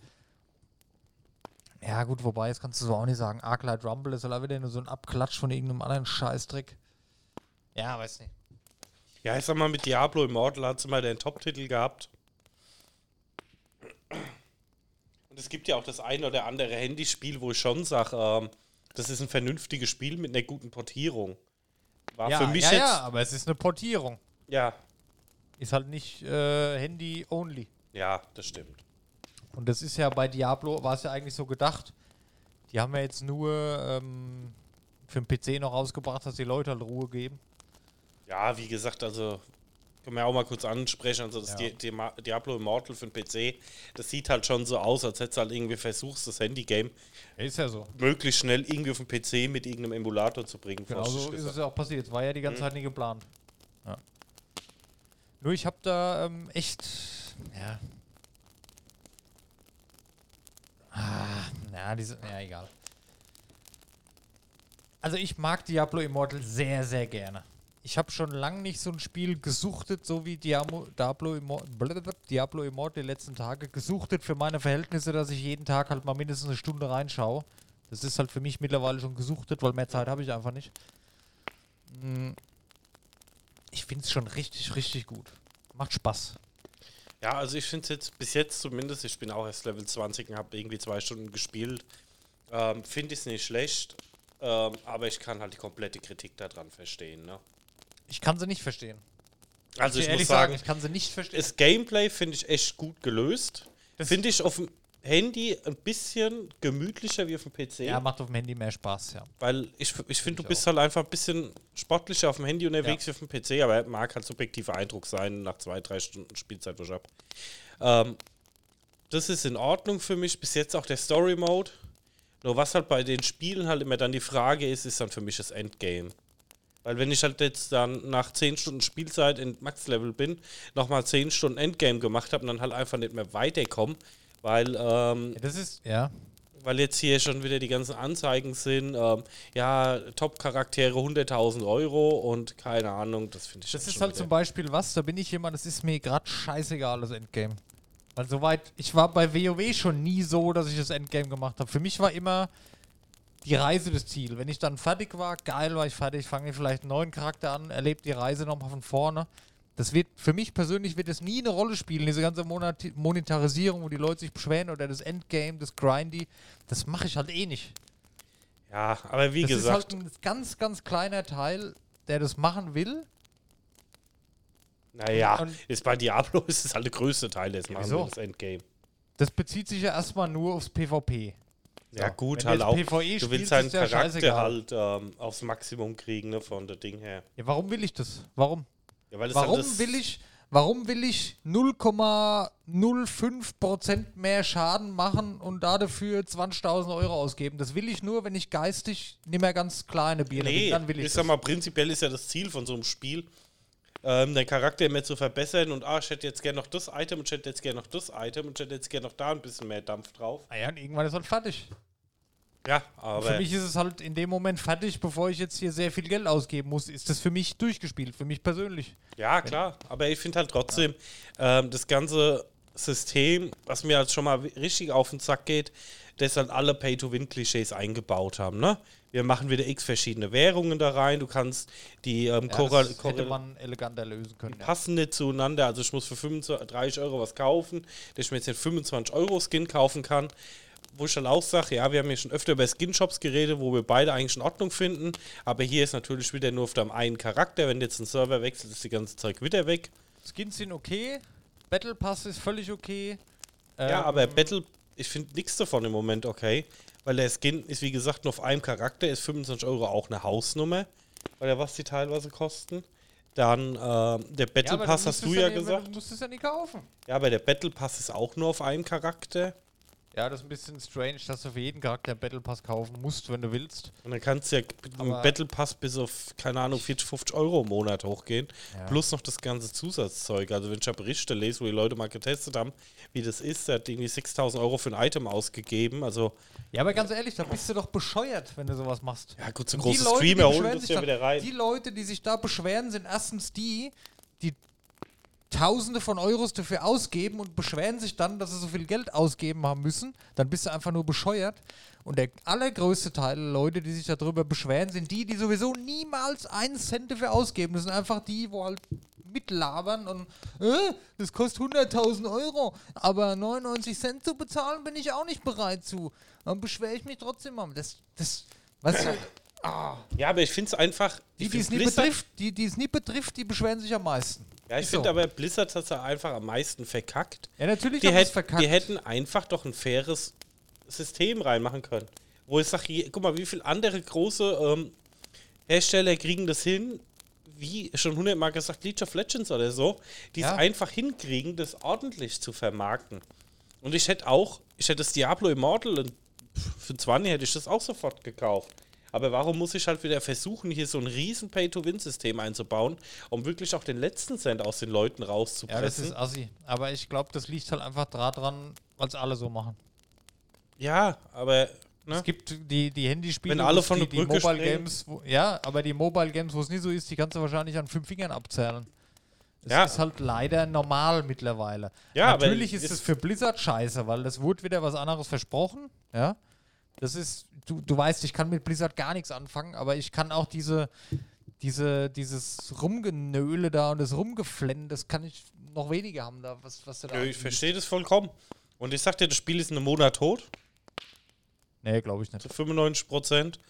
Speaker 2: Ja, gut, wobei, jetzt kannst du so auch nicht sagen. Arclight Rumble ist halt wieder nur so ein Abklatsch von irgendeinem anderen Scheißtrick. Ja, weiß nicht.
Speaker 3: Ja, ich sag mal, mit Diablo Immortal hat sie mal den Top-Titel gehabt. Und es gibt ja auch das ein oder andere Handyspiel, wo ich schon sage, ähm, das ist ein vernünftiges Spiel mit einer guten Portierung. War
Speaker 2: ja,
Speaker 3: für mich
Speaker 2: ja,
Speaker 3: jetzt.
Speaker 2: ja, aber es ist eine Portierung.
Speaker 3: Ja,
Speaker 2: Ist halt nicht äh, Handy-only.
Speaker 3: ja, das stimmt.
Speaker 2: Und das ist ja bei Diablo, war es ja eigentlich so gedacht. Die haben ja jetzt nur ähm, für den PC noch rausgebracht, dass die Leute halt Ruhe geben.
Speaker 3: Ja, wie gesagt, also können wir auch mal kurz ansprechen. Also das
Speaker 2: Ja.
Speaker 3: Di Di Diablo Immortal für den PC, das sieht halt schon so aus, als hättest du halt irgendwie versuchst, das Handygame
Speaker 2: ist ja so.
Speaker 3: möglichst schnell irgendwie auf den PC mit irgendeinem Emulator zu bringen.
Speaker 2: Genau so ist es ja auch passiert. War ja die
Speaker 3: Mhm.
Speaker 2: ganze Zeit nie geplant. Ja. Nur ich habe da ähm, echt, ja. Ah, na, diese, ja, egal. Also ich mag Diablo Immortal sehr, sehr gerne. Ich habe schon lange nicht so ein Spiel gesuchtet, so wie Diablo, Diablo, Immortal, Diablo Immortal die letzten Tage. Gesuchtet für meine Verhältnisse, dass ich jeden Tag halt mal mindestens eine Stunde reinschaue. Das ist halt für mich mittlerweile schon gesuchtet, weil mehr Zeit habe ich einfach nicht. Mm. Ich finde es schon richtig, richtig gut. Macht Spaß.
Speaker 3: Ja, also ich finde es jetzt bis jetzt zumindest, ich bin auch erst Level 20 und habe irgendwie zwei Stunden gespielt. Ähm, finde ich es nicht schlecht, ähm, aber ich kann halt die komplette Kritik daran verstehen. Ne?
Speaker 2: Ich kann sie nicht verstehen.
Speaker 3: Also ich
Speaker 2: Dir
Speaker 3: muss sagen,
Speaker 2: ich kann sie nicht verstehen.
Speaker 3: das Gameplay finde ich echt gut gelöst. Finde ich auf dem Handy ein bisschen gemütlicher wie auf dem PC.
Speaker 2: ja, macht auf dem Handy mehr Spaß, ja.
Speaker 3: Weil ich, ich finde, du
Speaker 2: ich
Speaker 3: bist halt einfach ein bisschen sportlicher auf dem Handy unterwegs wie auf dem PC, aber mag halt subjektiver Eindruck sein nach zwei, drei Stunden Spielzeit, wo ich hab. Ähm, das ist in Ordnung für mich. Bis jetzt auch der Story Mode. Nur was halt bei den Spielen halt immer dann die Frage ist, ist dann für mich das Endgame. Weil wenn ich halt jetzt dann nach 10 Stunden Spielzeit in Max-Level bin, nochmal 10 Stunden Endgame gemacht habe und dann halt einfach nicht mehr weiterkomme, weil ähm,
Speaker 2: ja. Das ist, ja.
Speaker 3: weil jetzt hier schon wieder die ganzen Anzeigen sind, ähm, ja, Top-Charaktere 100.000 Euro und keine Ahnung, das finde ich
Speaker 2: Das ist halt zum Beispiel was, da bin ich jemand, das ist mir gerade scheißegal, das Endgame. Weil soweit, ich war bei WoW schon nie so, dass ich das Endgame gemacht habe. Für mich war immer die Reise das Ziel. Wenn ich dann fertig war, geil, war ich fertig, fange ich vielleicht einen neuen Charakter an, erlebe die Reise nochmal von vorne. Das wird, für mich persönlich wird es nie eine Rolle spielen, diese ganze Monati- Monetarisierung, wo die Leute sich beschweren oder das Endgame, das Grindy, das mache ich halt eh nicht.
Speaker 3: Ja, aber wie
Speaker 2: das
Speaker 3: gesagt,
Speaker 2: ist halt ein ganz, ganz kleiner Teil, der das machen will.
Speaker 3: naja,
Speaker 2: und-
Speaker 3: ist bei Diablo ist es halt der größte Teil des
Speaker 2: Ja,
Speaker 3: machen wir das Endgame.
Speaker 2: Das bezieht sich ja erstmal nur aufs PvP.
Speaker 3: Ja, gut,
Speaker 2: wenn
Speaker 3: halt
Speaker 2: du
Speaker 3: auch.
Speaker 2: PvE
Speaker 3: du willst deinen
Speaker 2: ja
Speaker 3: Charakter halt ähm, aufs Maximum kriegen, ne, von der Ding her.
Speaker 2: Ja, warum will ich das? Warum?
Speaker 3: Ja, weil
Speaker 2: Warum
Speaker 3: halt das,
Speaker 2: will ich, warum will ich 0,05% mehr Schaden machen und dafür 20.000 Euro ausgeben? Das will ich nur, wenn ich geistig nicht mehr ganz kleine Birne
Speaker 3: Nee,
Speaker 2: bin. Dann will ich
Speaker 3: ich sag mal, prinzipiell ist ja das Ziel von so einem Spiel, ähm, den Charakter mehr zu verbessern und ah, ich hätte jetzt gerne noch das Item und ich hätte jetzt gerne noch das Item und ich hätte jetzt gerne noch da ein bisschen mehr Dampf drauf.
Speaker 2: ah ja, und irgendwann ist halt fertig.
Speaker 3: Ja, aber
Speaker 2: für mich ist es halt in dem Moment fertig, bevor ich jetzt hier sehr viel Geld ausgeben muss. Ist das für mich durchgespielt, für mich persönlich.
Speaker 3: Ja, klar. Aber ich finde halt trotzdem, ähm, das ganze System, was mir halt schon mal richtig auf den Sack geht, dass halt alle Pay-to-Win-Klischees eingebaut haben, ne? Wir machen wieder x verschiedene Währungen da rein. Du kannst die ähm,
Speaker 2: Ja, das hätte man eleganter lösen können. Ja.
Speaker 3: passen nicht zueinander. Also ich muss für 25, 30 Euro was kaufen, dass ich mir jetzt den 25 Euro Skin kaufen kann. Wo ich dann auch sage, ja, wir haben ja schon öfter über Skin-Shops geredet, wo wir beide eigentlich in Ordnung finden. Aber hier ist natürlich wieder nur auf deinem einen Charakter. Wenn du jetzt einen Server wechselt, ist die ganze Zeug wieder weg.
Speaker 2: Skins sind okay, Battle Pass ist völlig okay.
Speaker 3: Ja,
Speaker 2: Ähm,
Speaker 3: aber Battle, ich finde nichts davon im Moment okay. Weil der Skin ist, wie gesagt, nur auf einem Charakter, ist 25 Euro auch eine Hausnummer. Weil ja was die teilweise kosten. Dann ähm, der Battle
Speaker 2: aber
Speaker 3: Pass hast du ja gesagt.
Speaker 2: Du musst es ja nicht kaufen.
Speaker 3: Ja, aber der Battle Pass ist auch nur auf einem Charakter.
Speaker 2: Ja, das ist ein bisschen strange, dass du für jeden Charakter einen Battle Pass kaufen musst, wenn du willst.
Speaker 3: Und dann kannst du ja mit
Speaker 2: Aber-
Speaker 3: Battle Pass bis auf, keine Ahnung, 40, 50 Euro im Monat hochgehen.
Speaker 2: Ja.
Speaker 3: Plus noch das ganze Zusatzzeug. Also wenn ich ja Berichte lese, wo die Leute mal getestet haben, wie das ist, der hat irgendwie 6000 Euro für ein Item ausgegeben. Also,
Speaker 2: Ja, aber ganz ehrlich, da bist du doch bescheuert, wenn du sowas machst.
Speaker 3: ja gut, so
Speaker 2: Und
Speaker 3: große
Speaker 2: die Leute, die
Speaker 3: Streamer holen das
Speaker 2: sich
Speaker 3: ja
Speaker 2: da-
Speaker 3: wieder rein.
Speaker 2: Die Leute, die sich da beschweren, sind erstens die Tausende von Euros dafür ausgeben und beschweren sich dann, dass sie so viel Geld ausgeben haben müssen, dann bist du einfach nur bescheuert. Und der allergrößte Teil der Leute, die sich darüber beschweren, sind die, die sowieso niemals einen Cent dafür ausgeben. Das sind einfach die, wo halt mitlabern und äh, das kostet 100.000 Euro, aber 99 Cent zu bezahlen bin ich auch nicht bereit zu. Dann beschwere ich mich trotzdem mal. Das, das, du, ah,
Speaker 3: Ja, aber ich finde es einfach.
Speaker 2: die, die es nie betrifft, die, die es nie betrifft, die beschweren sich am meisten.
Speaker 3: Ja, ich finde
Speaker 2: so.
Speaker 3: aber Blizzard hat es einfach am meisten verkackt.
Speaker 2: Ja, natürlich
Speaker 3: Die,
Speaker 2: haben sie es
Speaker 3: hätt,
Speaker 2: verkackt.
Speaker 3: die hätten einfach doch ein faires System reinmachen können. Wo ich sage, guck mal, wie viele andere große ähm, Hersteller kriegen das hin, wie schon hundertmal gesagt, League of Legends oder so, die
Speaker 2: Ja.
Speaker 3: es einfach hinkriegen, das ordentlich zu vermarkten. Und ich hätte auch, ich hätte das Diablo Immortal und für 20 hätte ich das auch sofort gekauft. Aber warum muss ich halt wieder versuchen, hier so ein riesen Pay-to-Win-System einzubauen, um wirklich auch den letzten Cent aus den Leuten
Speaker 2: ja, das
Speaker 3: rauszupressen?
Speaker 2: ist assi. Aber ich glaube, das liegt halt einfach daran, weil es alle so machen.
Speaker 3: Ja, aber ne?
Speaker 2: Es gibt die, die Handyspiele,
Speaker 3: Wenn alle von
Speaker 2: die, die Mobile
Speaker 3: springen.
Speaker 2: Games, wo, ja, aber die Mobile Games, wo es nie so ist, die kannst du wahrscheinlich an fünf Fingern abzählen. Es
Speaker 3: Ja.
Speaker 2: ist halt leider normal mittlerweile.
Speaker 3: Ja,
Speaker 2: Natürlich ist
Speaker 3: ist-
Speaker 2: es für Blizzard scheiße, weil das wurde wieder was anderes versprochen. Ja, das ist, du, du weißt, ich kann mit Blizzard gar nichts anfangen, aber ich kann auch diese, diese, dieses Rumgenöle da und das Rumgeflennen, das kann ich noch weniger haben da, was, was da
Speaker 3: Nö, ich verstehe das vollkommen. Und ich sag dir, das Spiel ist in einem Monat tot,
Speaker 2: Nee, glaube ich nicht.
Speaker 3: zu 95 Prozent.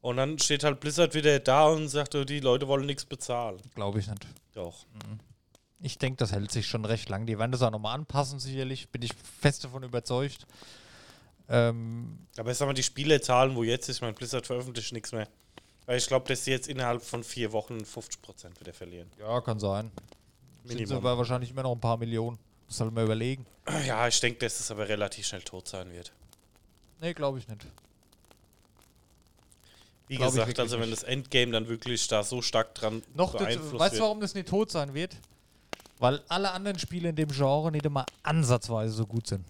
Speaker 3: Und dann steht halt Blizzard wieder da und sagt, oh, die Leute wollen nichts bezahlen.
Speaker 2: Glaube ich nicht.
Speaker 3: Doch.
Speaker 2: Ich denke, das hält sich schon recht lang. Die werden das auch nochmal anpassen, sicherlich. Bin ich fest davon überzeugt. Ähm,
Speaker 3: Aber ich sag mal, die Spielerzahlen, wo jetzt ist, ich meine, Blizzard veröffentlicht nichts mehr. Weil ich glaube, dass sie jetzt innerhalb von vier Wochen 50 Prozent wieder verlieren.
Speaker 2: ja, kann sein. Sind
Speaker 3: Minimum.
Speaker 2: aber wahrscheinlich immer noch ein paar Millionen. Muss halt mal überlegen.
Speaker 3: Ja, ich denke, dass es aber relativ schnell tot sein wird.
Speaker 2: Nee, glaube ich nicht.
Speaker 3: Wie
Speaker 2: Glaub
Speaker 3: gesagt, also wenn das Endgame dann wirklich da so stark dran
Speaker 2: Noch,
Speaker 3: beeinflusst
Speaker 2: weißt du, warum das nicht tot sein wird? Weil alle anderen Spiele in dem Genre nicht immer ansatzweise so gut sind.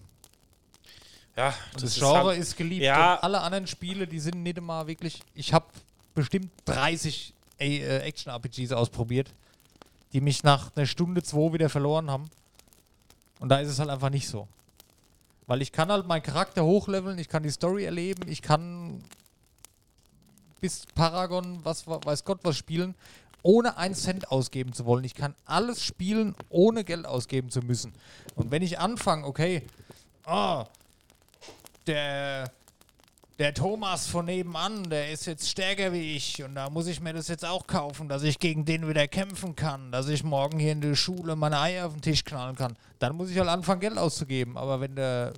Speaker 3: Ja,
Speaker 2: Und das,
Speaker 3: ist
Speaker 2: Genre
Speaker 3: halt-
Speaker 2: ist geliebt.
Speaker 3: Ja.
Speaker 2: Alle anderen Spiele, die sind nicht immer wirklich. Ich habe bestimmt 30 äh, äh, Action-RPGs ausprobiert, die mich nach einer Stunde, zwei wieder verloren haben. Und da ist es halt einfach nicht so. Weil ich kann halt meinen Charakter hochleveln, ich kann die Story erleben, ich kann bis Paragon, was wa- weiß Gott was spielen, ohne einen Cent ausgeben zu wollen. Ich kann alles spielen, ohne Geld ausgeben zu müssen. Und wenn ich anfange, okay, ah, der, der Thomas von nebenan, der ist jetzt stärker wie ich und da muss ich mir das jetzt auch kaufen, dass ich gegen den wieder kämpfen kann, dass ich morgen hier in der Schule meine Eier auf den Tisch knallen kann. Dann muss ich halt anfangen, Geld auszugeben. Aber wenn du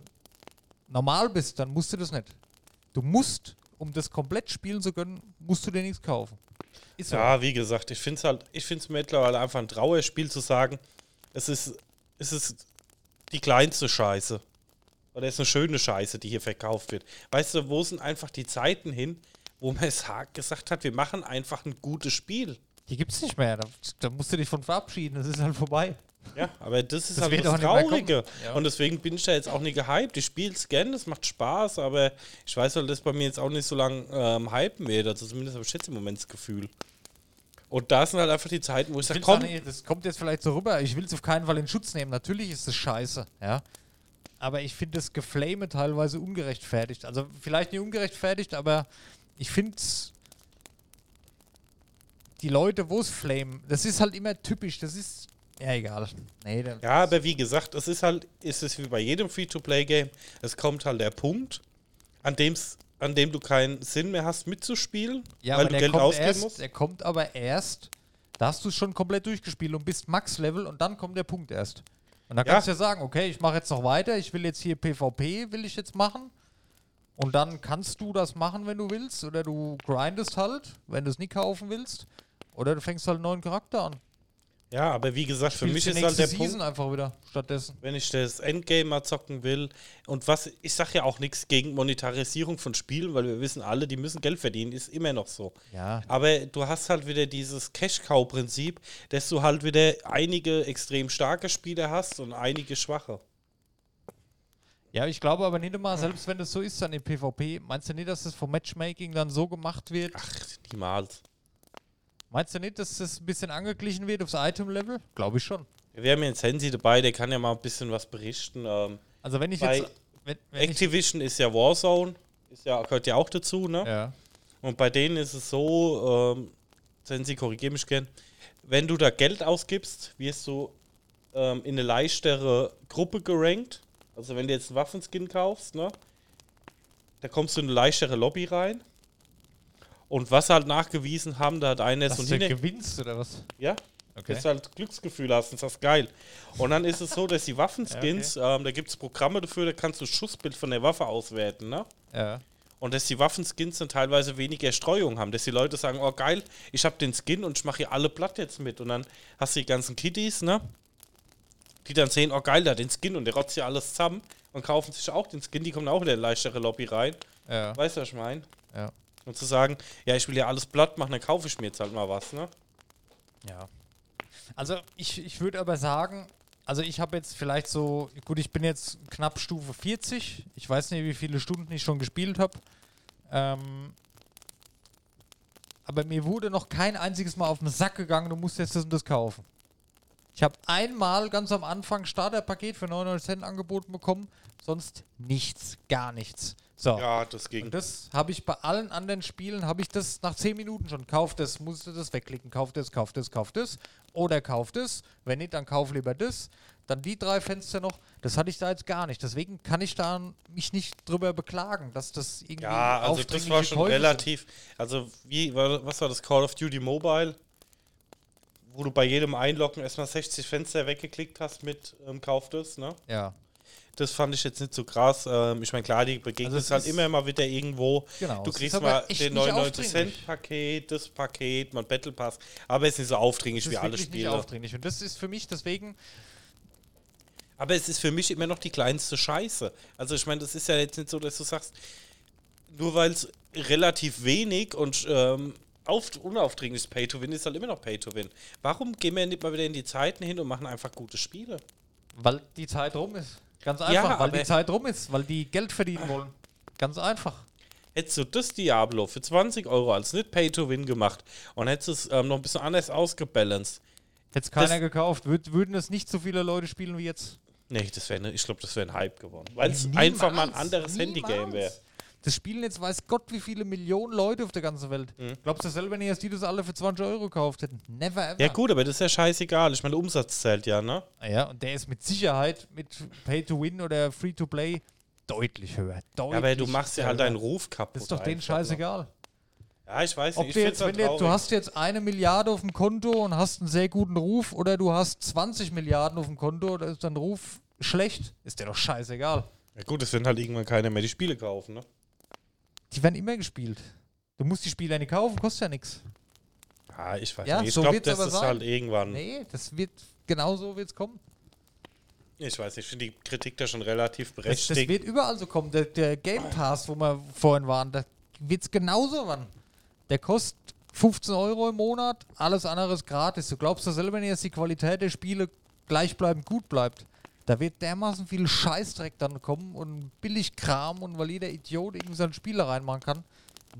Speaker 2: normal bist, dann musst du das nicht. Du musst, um das komplett spielen zu können, musst du dir nichts kaufen. Ist so.
Speaker 3: Ja, wie gesagt, ich finde es halt, ich finde es mittlerweile einfach ein Trauerspiel zu sagen, es ist, es ist die kleinste Scheiße. Oder es ist eine schöne Scheiße, die hier verkauft wird. Weißt du, wo sind einfach die Zeiten hin, wo man es gesagt hat, wir machen einfach ein gutes Spiel.
Speaker 2: Die gibt's nicht mehr. Da, da musst du dich von verabschieden. Das ist halt vorbei.
Speaker 3: Ja, aber das ist
Speaker 2: Das
Speaker 3: halt das Traurige.
Speaker 2: Ja.
Speaker 3: Und deswegen bin ich da jetzt auch nicht gehypt. Ich spiele es gern, das macht Spaß, aber ich weiß halt, dass bei mir jetzt auch nicht so lange ähm, hypen wird. Also zumindest habe ich jetzt im Moment das Gefühl. Und da sind halt einfach die Zeiten, wo ich sage, komm,
Speaker 2: nicht, das kommt jetzt vielleicht so rüber. Ich will es auf keinen Fall in Schutz nehmen. Natürlich ist es scheiße, ja. Aber ich finde das Geflame teilweise ungerechtfertigt. Also vielleicht nicht ungerechtfertigt, aber ich finde es. Die Leute, wo es Flame, das ist halt immer typisch. Das ist. Ja, egal. Nee,
Speaker 3: Ja, aber wie gesagt, es ist halt, ist es wie bei jedem Free-to-Play-Game, es kommt halt der Punkt, an, dem's, an dem du keinen Sinn mehr hast mitzuspielen,
Speaker 2: ja
Speaker 3: weil
Speaker 2: aber
Speaker 3: du Geld ausgeben
Speaker 2: erst,
Speaker 3: musst.
Speaker 2: der kommt aber erst, da hast du es schon komplett durchgespielt und bist Max-Level und dann kommt der Punkt erst. Und dann
Speaker 3: Ja.
Speaker 2: kannst du ja sagen, okay, ich mache jetzt noch weiter, ich will jetzt hier PvP, will ich jetzt machen. Und dann kannst du das machen, wenn du willst. Oder du grindest halt, wenn du es nie kaufen willst. Oder du fängst halt einen neuen Charakter an.
Speaker 3: Ja, aber wie gesagt, für mich ist halt der
Speaker 2: Season
Speaker 3: Punkt,
Speaker 2: einfach wieder stattdessen.
Speaker 3: wenn ich das Endgame mal zocken will und was, ich sage ja auch nichts gegen Monetarisierung von Spielen, weil wir wissen alle, die müssen Geld verdienen, ist immer noch so.
Speaker 2: Ja.
Speaker 3: Aber du hast halt wieder dieses Cash-Cow-Prinzip, dass du halt wieder einige extrem starke Spieler hast und einige schwache.
Speaker 2: Ja, ich glaube aber nicht immer, selbst wenn das so ist dann im PvP, meinst du nicht, dass das vom Matchmaking dann so gemacht wird?
Speaker 3: Ach, niemals.
Speaker 2: Meinst du nicht, dass das ein bisschen angeglichen wird aufs Item-Level? Glaube ich schon.
Speaker 3: Wir haben ja einen Sensi dabei, der kann ja mal ein bisschen was berichten. Ähm,
Speaker 2: Also wenn ich jetzt. Wenn, wenn ich,
Speaker 3: Activision ist ja Warzone, ist ja, gehört ja auch dazu, ne?
Speaker 2: ja.
Speaker 3: Und bei denen ist es so, ähm, Sensi, korrigiere mich gern, wenn du da Geld ausgibst, wirst du ähm, in eine leichtere Gruppe gerankt. Also wenn du jetzt einen Waffenskin kaufst, ne? Da kommst du in eine leichtere Lobby rein. Und was sie halt nachgewiesen haben, da hat einer
Speaker 2: Dass
Speaker 3: so
Speaker 2: du
Speaker 3: ein Hine-
Speaker 2: gewinnst oder was?
Speaker 3: ja,
Speaker 2: Okay.
Speaker 3: dass du halt Glücksgefühl hast und sagst, geil. Und dann ist es so, dass die Waffenskins, ähm, da gibt es Programme dafür, da kannst du das Schussbild von der Waffe auswerten, ne?
Speaker 2: Ja.
Speaker 3: Und dass die Waffenskins dann teilweise weniger Streuung haben, dass die Leute sagen, oh geil, ich habe den Skin und ich mache hier alle platt jetzt mit. Und dann hast du die ganzen Kiddies, ne? Die dann sehen, oh geil, der hat den Skin und der rotzt hier alles zusammen und kaufen sich auch den Skin, die kommen auch in eine leichtere Lobby rein.
Speaker 2: Ja.
Speaker 3: Weißt du, was ich meine?
Speaker 2: Ja.
Speaker 3: Und zu sagen, ja, ich will ja alles platt machen, dann kaufe ich mir jetzt halt mal was, ne?
Speaker 2: Ja. Also ich, ich würde aber sagen, also ich habe jetzt vielleicht so, gut, ich bin jetzt knapp Stufe 40. Ich weiß nicht, wie viele Stunden ich schon gespielt habe. Ähm, aber mir wurde noch kein einziges Mal auf den Sack gegangen, du musst jetzt das und das kaufen. Ich habe einmal ganz am Anfang Starterpaket für 99 Cent angeboten bekommen, sonst nichts, gar nichts. So.
Speaker 3: Ja, das ging.
Speaker 2: Und das habe ich bei allen anderen Spielen, habe ich das nach 10 Minuten schon. Kauf das, musst du das wegklicken. Kauf das, kauf das, kauf das. Oder kauf das. Wenn nicht, dann kauf lieber das. Dann die drei Fenster noch. Das hatte ich da jetzt gar nicht. Deswegen kann ich da mich nicht drüber beklagen, dass das irgendwie.
Speaker 3: Ja, also das war schon
Speaker 2: Käufe sind.
Speaker 3: relativ. Also, wie, was war das Call of Duty Mobile? Wo du bei jedem Einloggen erstmal 60 Fenster weggeklickt hast mit ähm, Kauf das, ne?
Speaker 2: Ja,
Speaker 3: Das fand ich jetzt nicht so krass. Ähm, ich meine, klar, die begegnet
Speaker 2: Also es
Speaker 3: halt immer mal wieder irgendwo.
Speaker 2: Genau,
Speaker 3: Du kriegst mal den
Speaker 2: nicht
Speaker 3: 99
Speaker 2: aufdringlich.
Speaker 3: Cent Paket, das Paket, mal Battle Pass. Aber es ist nicht so aufdringlich
Speaker 2: das
Speaker 3: wie alle
Speaker 2: wirklich nicht
Speaker 3: Spiele.
Speaker 2: aufdringlich. Und das ist für mich deswegen.
Speaker 3: Aber es ist für mich immer noch die kleinste Scheiße. Also ich meine, das ist ja jetzt nicht so, dass du sagst, nur weil es relativ wenig und ähm, auf, unaufdringlich ist Pay-to-Win, ist halt immer noch Pay-to-Win. Warum gehen wir nicht mal wieder in die Zeiten hin und machen einfach gute Spiele?
Speaker 2: Weil die Zeit rum ist. Ganz einfach,
Speaker 3: Ja,
Speaker 2: weil die Zeit rum ist, weil die Geld verdienen wollen. Ganz einfach.
Speaker 3: Hättest du das Diablo für 20 Euro als nicht Pay-to-Win gemacht und hättest es ähm, noch ein bisschen anders ausgebalanced.
Speaker 2: Hätte es keiner
Speaker 3: Das-
Speaker 2: gekauft, würd, würden es nicht so viele Leute spielen wie jetzt.
Speaker 3: Nee, das wäre, ne, ich glaube, das wäre ein Hype geworden. Weil es einfach mal ein anderes. Handygame wäre.
Speaker 2: Das spielen jetzt weiß Gott wie viele Millionen Leute auf der ganzen Welt.
Speaker 3: Mhm.
Speaker 2: Glaubst du selber nicht, dass die das alle für 20 Euro gekauft hätten? Never ever.
Speaker 3: Ja gut, aber das ist ja scheißegal. Ich meine, der Umsatz zählt ja, ne?
Speaker 2: Ja, und der ist mit Sicherheit mit Pay to Win oder Free to Play deutlich höher. Deutlich
Speaker 3: Ja, aber du machst ja halt deinen Ruf kaputt.
Speaker 2: Das ist doch denen
Speaker 3: ne?
Speaker 2: scheißegal.
Speaker 3: Ja, ich weiß
Speaker 2: Ob
Speaker 3: nicht.
Speaker 2: du
Speaker 3: Ich
Speaker 2: jetzt,
Speaker 3: halt
Speaker 2: wenn du, du hast jetzt eine Milliarde auf dem Konto und hast einen sehr guten Ruf oder du hast 20 Milliarden auf dem Konto, da ist dein Ruf schlecht, ist dir doch scheißegal.
Speaker 3: Ja gut, es werden halt irgendwann keiner mehr die Spiele kaufen, ne?
Speaker 2: Die werden immer gespielt. Du musst die Spiele nicht kaufen, kostet ja nichts.
Speaker 3: Ja, ich weiß
Speaker 2: Ja,
Speaker 3: nicht. Ich
Speaker 2: so
Speaker 3: glaube, das ist
Speaker 2: sein.
Speaker 3: halt irgendwann.
Speaker 2: Nee, das wird, genau so wird es kommen.
Speaker 3: Ich weiß nicht, ich finde die Kritik da schon relativ
Speaker 2: Das, das
Speaker 3: berechtigt.
Speaker 2: wird überall so kommen. Der, der Game Pass, wo wir vorhin waren, da wird es genauso wann. Der kostet 15 Euro im Monat, alles andere ist gratis. Du glaubst doch selber nicht, dass die Qualität der Spiele gleichbleibend gut bleibt. Da wird dermaßen viel Scheißdreck dann kommen und billig Kram und weil jeder Idiot irgendwie seine Spiele reinmachen kann.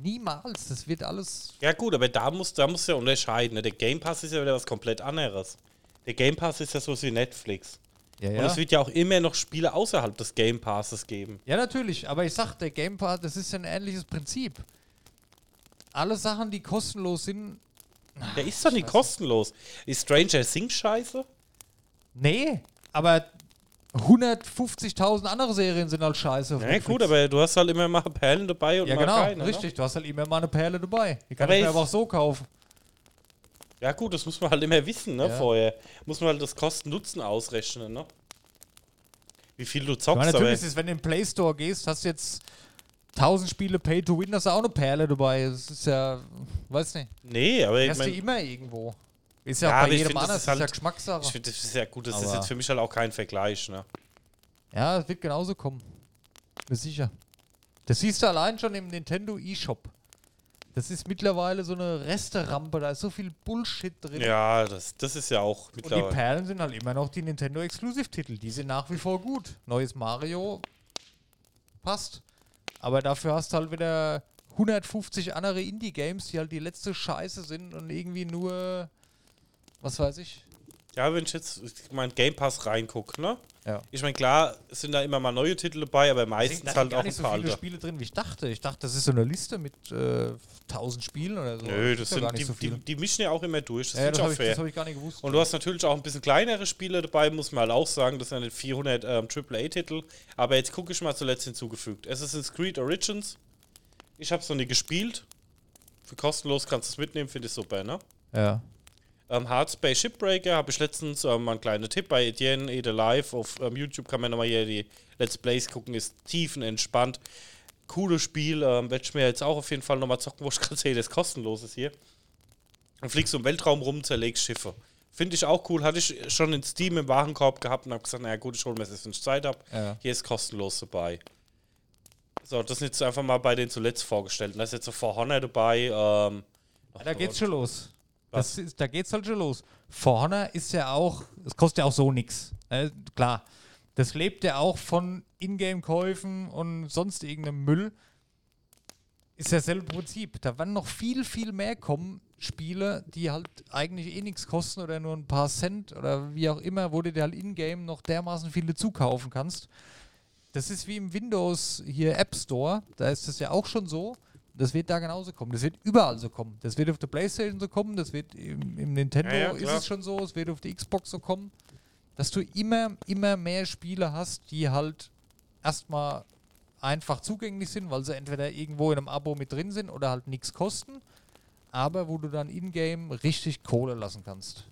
Speaker 2: Niemals. Das wird alles.
Speaker 3: ja gut, aber da muss da muss ja unterscheiden. Ne? Der Game Pass ist ja wieder was komplett anderes. Der Game Pass ist ja so wie Netflix.
Speaker 2: Ja,
Speaker 3: Und es wird ja auch immer noch Spiele außerhalb des Game Passes geben.
Speaker 2: Ja, natürlich, aber ich sag, der Game Pass, das ist ja ein ähnliches Prinzip. Alle Sachen, die kostenlos sind,
Speaker 3: Der ist doch nicht kostenlos. Ist Stranger Things scheiße?
Speaker 2: nee, aber 150.000 andere Serien sind halt scheiße.
Speaker 3: Ja
Speaker 2: Netflix.
Speaker 3: gut, aber du hast halt immer mal Perlen dabei und
Speaker 2: Ja,
Speaker 3: mal
Speaker 2: genau,
Speaker 3: keine.
Speaker 2: richtig. Du hast halt immer mal eine Perle dabei. Die kann
Speaker 3: Aber
Speaker 2: ich mir
Speaker 3: ich-
Speaker 2: aber auch so kaufen.
Speaker 3: Ne? Ja gut, das muss man halt immer wissen, ne,
Speaker 2: Ja.
Speaker 3: vorher. Muss man halt das Kosten-Nutzen ausrechnen, ne? Wie viel du
Speaker 2: Ich
Speaker 3: zockst,
Speaker 2: meine,
Speaker 3: aber...
Speaker 2: natürlich ist es, wenn du in den Play Store gehst, hast du jetzt 1000 Spiele Pay to Win, hast du auch eine Perle dabei. Das ist ja, weiß nicht.
Speaker 3: Nee, aber ich
Speaker 2: Hast du
Speaker 3: meine...
Speaker 2: immer irgendwo. Ist ja,
Speaker 3: Ja,
Speaker 2: bei jedem anders.
Speaker 3: ist
Speaker 2: Das ist ja
Speaker 3: halt-
Speaker 2: Geschmackssache.
Speaker 3: Ich finde, das ist ja gut, das ist
Speaker 2: Aber-
Speaker 3: jetzt für mich halt auch kein Vergleich, ne?
Speaker 2: Ja, es wird genauso kommen. Bin sicher. Das siehst du allein schon im Nintendo eShop. Das ist mittlerweile so eine Resterampe, da ist so viel Bullshit drin.
Speaker 3: Ja, das, das ist ja auch
Speaker 2: Und die
Speaker 3: mittlerweile...
Speaker 2: Perlen sind halt immer noch die Nintendo Exclusive-Titel. Die sind nach wie vor gut. Neues Mario passt. Aber dafür hast du halt wieder 150 andere Indie-Games, die halt die letzte Scheiße sind und irgendwie nur, was weiß ich.
Speaker 3: Ja, wenn ich jetzt ich mein Game Pass reingucke, ne?
Speaker 2: Ja.
Speaker 3: Ich meine, klar, es sind da immer mal neue Titel dabei, aber meistens
Speaker 2: Da
Speaker 3: halt auch
Speaker 2: nicht
Speaker 3: ein
Speaker 2: so
Speaker 3: paar
Speaker 2: viele
Speaker 3: alte.
Speaker 2: Spiele drin, wie ich dachte. Ich dachte, das ist so eine Liste mit äh, 1000 Spielen oder so.
Speaker 3: Nö,
Speaker 2: ist
Speaker 3: das
Speaker 2: ja
Speaker 3: sind
Speaker 2: nicht
Speaker 3: die,
Speaker 2: so
Speaker 3: die,
Speaker 2: viele.
Speaker 3: die mischen ja auch immer durch. Das
Speaker 2: ja, das
Speaker 3: ich
Speaker 2: habe
Speaker 3: auch
Speaker 2: ich,
Speaker 3: fair.
Speaker 2: das hab ich gar nicht gewusst.
Speaker 3: Und du hast natürlich auch ein bisschen kleinere Spiele dabei, muss man halt auch sagen. Das sind ja nicht 400 ähm, AAA-Titel. Aber jetzt gucke ich mal zuletzt hinzugefügt. Assassin's Creed Origins. Ich habe es noch nie gespielt. Für kostenlos kannst du es mitnehmen, finde ich super, ne?
Speaker 2: ja.
Speaker 3: Ähm, Hard Space Shipbreaker habe ich letztens ähm, mal einen kleinen Tipp bei Etienne Ede Live. Auf ähm, YouTube kann man nochmal hier die Let's Plays gucken, ist tiefenentspannt. Cooles Spiel, ähm, werde ich mir jetzt auch auf jeden Fall nochmal zocken, wo ich gerade sehe, das kostenlos ist hier. Dann fliegst du im Weltraum rum, zerlegst Schiffe. Finde ich auch cool. Hatte ich schon in Steam im Warenkorb gehabt und habe gesagt, naja gut, ich hole mir das, wenn ich Zeit habe.
Speaker 2: Ja.
Speaker 3: Hier ist kostenlos dabei. So, das sind jetzt einfach mal bei den zuletzt vorgestellten. Da ist jetzt so For Honor dabei. Ähm, noch
Speaker 2: Da geht's schon los. Das ist, da geht's halt schon los. Honor ist ja auch, es kostet ja auch so nichts. Äh, klar. Das lebt ja auch von Ingame-Käufen und sonst irgendeinem Müll. Ist ja selbe Prinzip. Da werden noch viel, viel mehr kommen, Spiele, die halt eigentlich eh nichts kosten oder nur ein paar Cent oder wie auch immer, wo du dir halt in-game noch dermaßen viele zukaufen kannst. Das ist wie im Windows hier App Store. Da ist das ja auch schon so. Das wird da genauso kommen. Das wird überall so kommen. Das wird auf der Playstation so kommen. Das wird im, im Nintendo
Speaker 3: Ja, ja,
Speaker 2: ist es schon so. Es wird auf die Xbox so kommen. Dass du immer, immer mehr Spiele hast, die halt erstmal einfach zugänglich sind, weil sie entweder irgendwo in einem Abo mit drin sind oder halt nichts kosten. Aber wo du dann in-game richtig Kohle lassen kannst.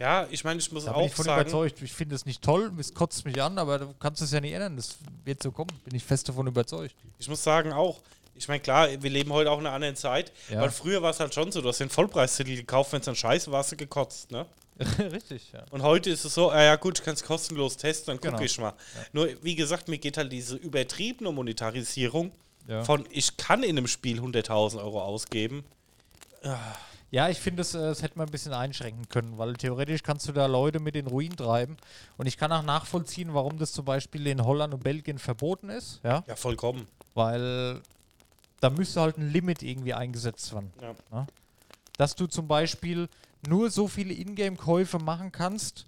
Speaker 3: ja, ich meine, ich muss
Speaker 2: Da bin
Speaker 3: auch
Speaker 2: ich von
Speaker 3: sagen.
Speaker 2: überzeugt. Ich finde es nicht toll, es kotzt mich an, aber du kannst es ja nicht ändern. Das wird so kommen. Bin ich fest davon überzeugt.
Speaker 3: Ich muss sagen auch, ich meine, klar, wir leben heute auch in einer anderen Zeit,
Speaker 2: Ja.
Speaker 3: weil früher war es halt schon so, du hast den Vollpreistitel gekauft, wenn es dann scheiße war, hast du gekotzt, ne?
Speaker 2: Richtig, ja.
Speaker 3: Und heute ist es so, ah ja gut, ich kann es kostenlos testen, dann gucke
Speaker 2: Genau.
Speaker 3: ich mal. Nur, wie gesagt, mir geht halt diese übertriebene Monetarisierung
Speaker 2: Ja.
Speaker 3: von, ich kann in einem Spiel 100.000 Euro ausgeben.
Speaker 2: Ja, ich finde, es, äh, das hätte man ein bisschen einschränken können, weil theoretisch kannst du da Leute mit in Ruin treiben. Und ich kann auch nachvollziehen, warum das zum Beispiel in Holland und Belgien verboten ist. Ja,
Speaker 3: Ja, vollkommen.
Speaker 2: weil da müsste halt ein Limit irgendwie eingesetzt werden.
Speaker 3: Ja.
Speaker 2: Dass du zum Beispiel nur so viele Ingame-Käufe machen kannst.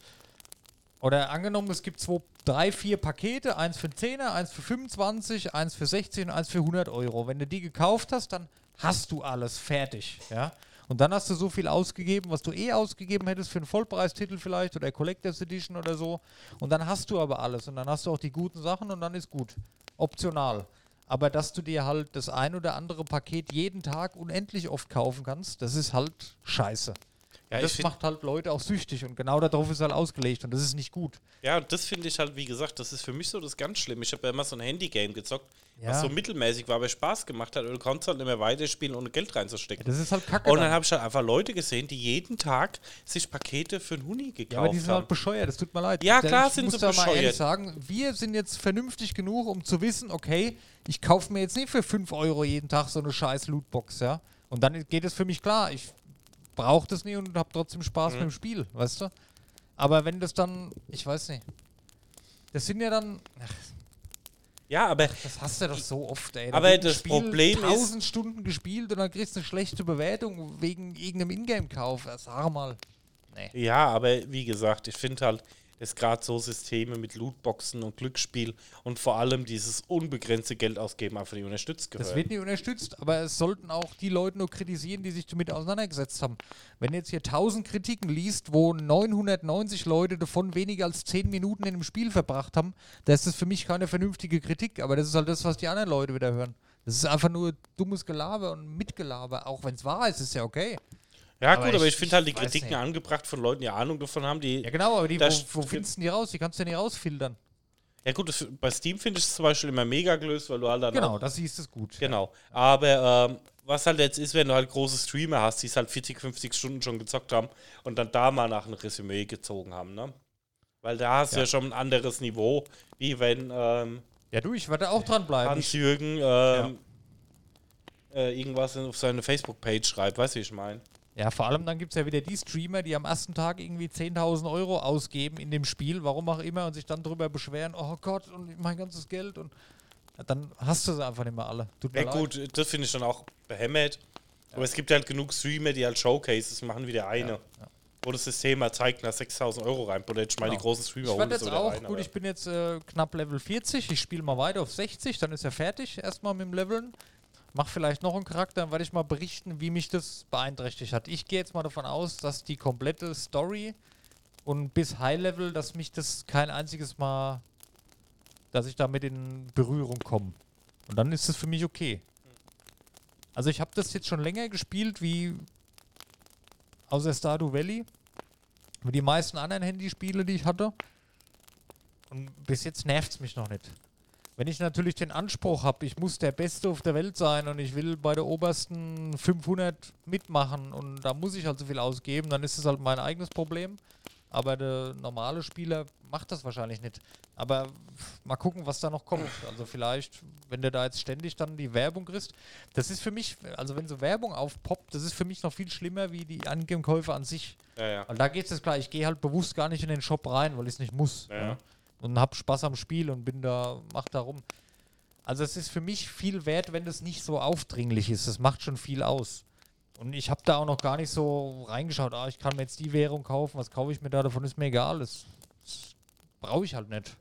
Speaker 2: Oder angenommen, es gibt zwei, drei, vier Pakete, eins für 10er, eins für 25, eins für 16 und eins für 100 Euro. Wenn du die gekauft hast, dann hast du alles fertig, ja. Und dann hast du so viel ausgegeben, was du eh ausgegeben hättest für einen Vollpreistitel vielleicht oder Collectors Edition oder so. Und dann hast du aber alles und dann hast du auch die guten Sachen und dann ist gut. Optional. Aber dass du dir halt das ein oder andere Paket jeden Tag unendlich oft kaufen kannst, das ist halt scheiße.
Speaker 3: Ja,
Speaker 2: das macht halt Leute auch süchtig und genau darauf ist halt ausgelegt und das ist nicht gut.
Speaker 3: Ja, und das finde ich halt, wie gesagt, das ist für mich so das ganz schlimm. Ich habe ja immer so ein Handy-Game gezockt,
Speaker 2: Ja.
Speaker 3: was so mittelmäßig war, aber Spaß gemacht hat und du konntest halt nicht mehr weiterspielen, ohne Geld reinzustecken.
Speaker 2: Das ist halt kacke.
Speaker 3: Und dann habe ich halt einfach Leute gesehen, die jeden Tag sich Pakete für einen Huni gekauft
Speaker 2: ja, aber die sind
Speaker 3: haben.
Speaker 2: halt bescheuert, das tut mir leid.
Speaker 3: Ja, klar
Speaker 2: ich
Speaker 3: sind
Speaker 2: muss
Speaker 3: sie
Speaker 2: da mal ehrlich
Speaker 3: bescheuert.
Speaker 2: sagen, wir sind jetzt vernünftig genug, um zu wissen, okay, ich kaufe mir jetzt nicht für 5 Euro jeden Tag so eine scheiß Lootbox, ja. Und dann geht es für mich klar, ich brauche das nicht und habe trotzdem Spaß
Speaker 3: Mhm.
Speaker 2: mit dem Spiel, weißt du? Aber wenn das dann, ich weiß nicht, das sind ja dann, ach,
Speaker 3: ja, aber
Speaker 2: das hast du doch so oft, ey. Da
Speaker 3: Aber das Problem ist-
Speaker 2: 1000 Stunden gespielt und dann kriegst du eine schlechte Bewertung wegen irgendeinem Ingame-Kauf. Sag mal. Nee.
Speaker 3: Ja, aber wie gesagt, ich finde halt, dass gerade so Systeme mit Lootboxen und Glücksspiel und vor allem dieses unbegrenzte Geld ausgeben einfach nicht unterstützt gehören.
Speaker 2: Das wird nicht unterstützt, aber es sollten auch die Leute nur kritisieren, die sich damit auseinandergesetzt haben. Wenn jetzt hier 1000 Kritiken liest, wo 990 Leute davon weniger als 10 Minuten in dem Spiel verbracht haben, da ist das für mich keine vernünftige Kritik, aber das ist halt das, was die anderen Leute wieder hören. Das ist einfach nur dummes Gelaber und Mitgelaber, auch wenn es wahr ist, ist ja okay.
Speaker 3: Ja,
Speaker 2: aber
Speaker 3: gut, aber
Speaker 2: ich-
Speaker 3: ich finde halt die Kritiken
Speaker 2: nicht.
Speaker 3: angebracht von Leuten, die Ahnung davon haben, die.
Speaker 2: Ja genau, aber die, wo, wo findest du die raus? Die kannst du ja nicht rausfiltern.
Speaker 3: Ja, gut, das, bei Steam finde ich es zum Beispiel immer mega gelöst, weil du halt dann.
Speaker 2: Genau, das siehst du gut.
Speaker 3: genau. Aber ähm, was halt jetzt ist, wenn du halt große Streamer hast, die es halt 40, 50 Stunden schon gezockt haben und dann da mal nach einem Resümee gezogen haben, ne? Weil da hast du
Speaker 2: Ja.
Speaker 3: ja schon ein anderes Niveau, wie wenn ähm,
Speaker 2: Ja, du, ich werde auch dranbleiben.
Speaker 3: Hans-Jürgen ähm, äh, irgendwas auf seine Facebook-Page schreibt, weißt du, wie ich meine?
Speaker 2: Ja, vor allem dann gibt es ja wieder die Streamer, die am ersten Tag irgendwie 10.000 Euro ausgeben in dem Spiel, warum auch immer, und sich dann darüber beschweren, oh Gott, und mein ganzes Geld und ja, dann hast du sie einfach nicht mehr alle. Tut mir
Speaker 3: Ja,
Speaker 2: leid.
Speaker 3: gut, das finde ich dann auch behämmert. Aber es gibt halt genug Streamer, die halt Showcases machen wie der eine. wo das System mal zeigt, nach 6000 Euro rein. Oder jetzt mal
Speaker 2: Genau.
Speaker 3: die großen Streamer
Speaker 2: Ich
Speaker 3: holen,
Speaker 2: jetzt auch,
Speaker 3: rein,
Speaker 2: gut, ich bin jetzt äh, knapp Level 40, ich spiele mal weiter auf 60, dann ist er fertig, erstmal mit dem Leveln. Mach vielleicht noch einen Charakter, dann werde ich mal berichten, wie mich das beeinträchtigt hat. Ich gehe jetzt mal davon aus, dass die komplette Story und bis High Level, dass mich das kein einziges Mal, dass ich damit in Berührung komme. Und dann ist es für mich okay. Also ich habe das jetzt schon länger gespielt wie außer Stardew Valley, wie die meisten anderen Handyspiele, die ich hatte. Und bis jetzt nervt es mich noch nicht. Wenn ich natürlich den Anspruch habe, ich muss der Beste auf der Welt sein und ich will bei der obersten 500 mitmachen und da muss ich halt so viel ausgeben, dann ist es halt mein eigenes Problem. Aber der normale Spieler macht das wahrscheinlich nicht. Aber mal gucken, was da noch kommt. Also vielleicht, wenn der da jetzt ständig dann die Werbung kriegst. Das ist für mich, also wenn so Werbung aufpoppt, das ist für mich noch viel schlimmer wie die Angame-Käufe an sich.
Speaker 3: Ja, ja.
Speaker 2: Weil da geht es klar, ich gehe halt bewusst gar nicht in den Shop rein, weil ich es nicht muss.
Speaker 3: Ja.
Speaker 2: Und hab Spaß am Spiel und bin da, mach da rum. Also es ist für mich viel wert, wenn das nicht so aufdringlich ist. Das macht schon viel aus. Und ich habe da auch noch gar nicht so reingeschaut, ah, ich kann mir jetzt die Währung kaufen, was kaufe ich mir da, davon ist mir egal. Das, das brauche ich halt nicht.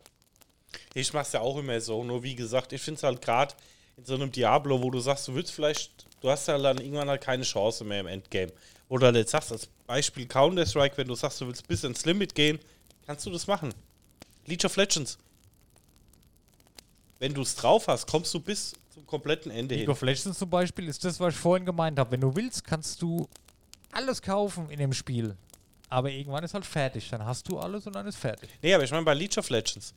Speaker 3: Ich mach's ja auch immer so, nur wie gesagt, ich finde es halt gerade in so einem Diablo, wo du sagst, du willst vielleicht, du hast ja dann irgendwann halt keine Chance mehr im Endgame. Halt jetzt sagst, als Beispiel Counter-Strike, wenn du sagst, du willst bis ins Limit gehen, kannst du das machen. League of Legends. Wenn du es drauf hast, kommst du bis zum kompletten Ende
Speaker 2: League
Speaker 3: hin.
Speaker 2: of Legends zum Beispiel ist das, was ich vorhin gemeint habe. Wenn du willst, kannst du alles kaufen in dem Spiel. Aber irgendwann ist halt fertig. Dann hast du alles und dann ist fertig.
Speaker 3: Nee, aber ich meine bei League of Legends.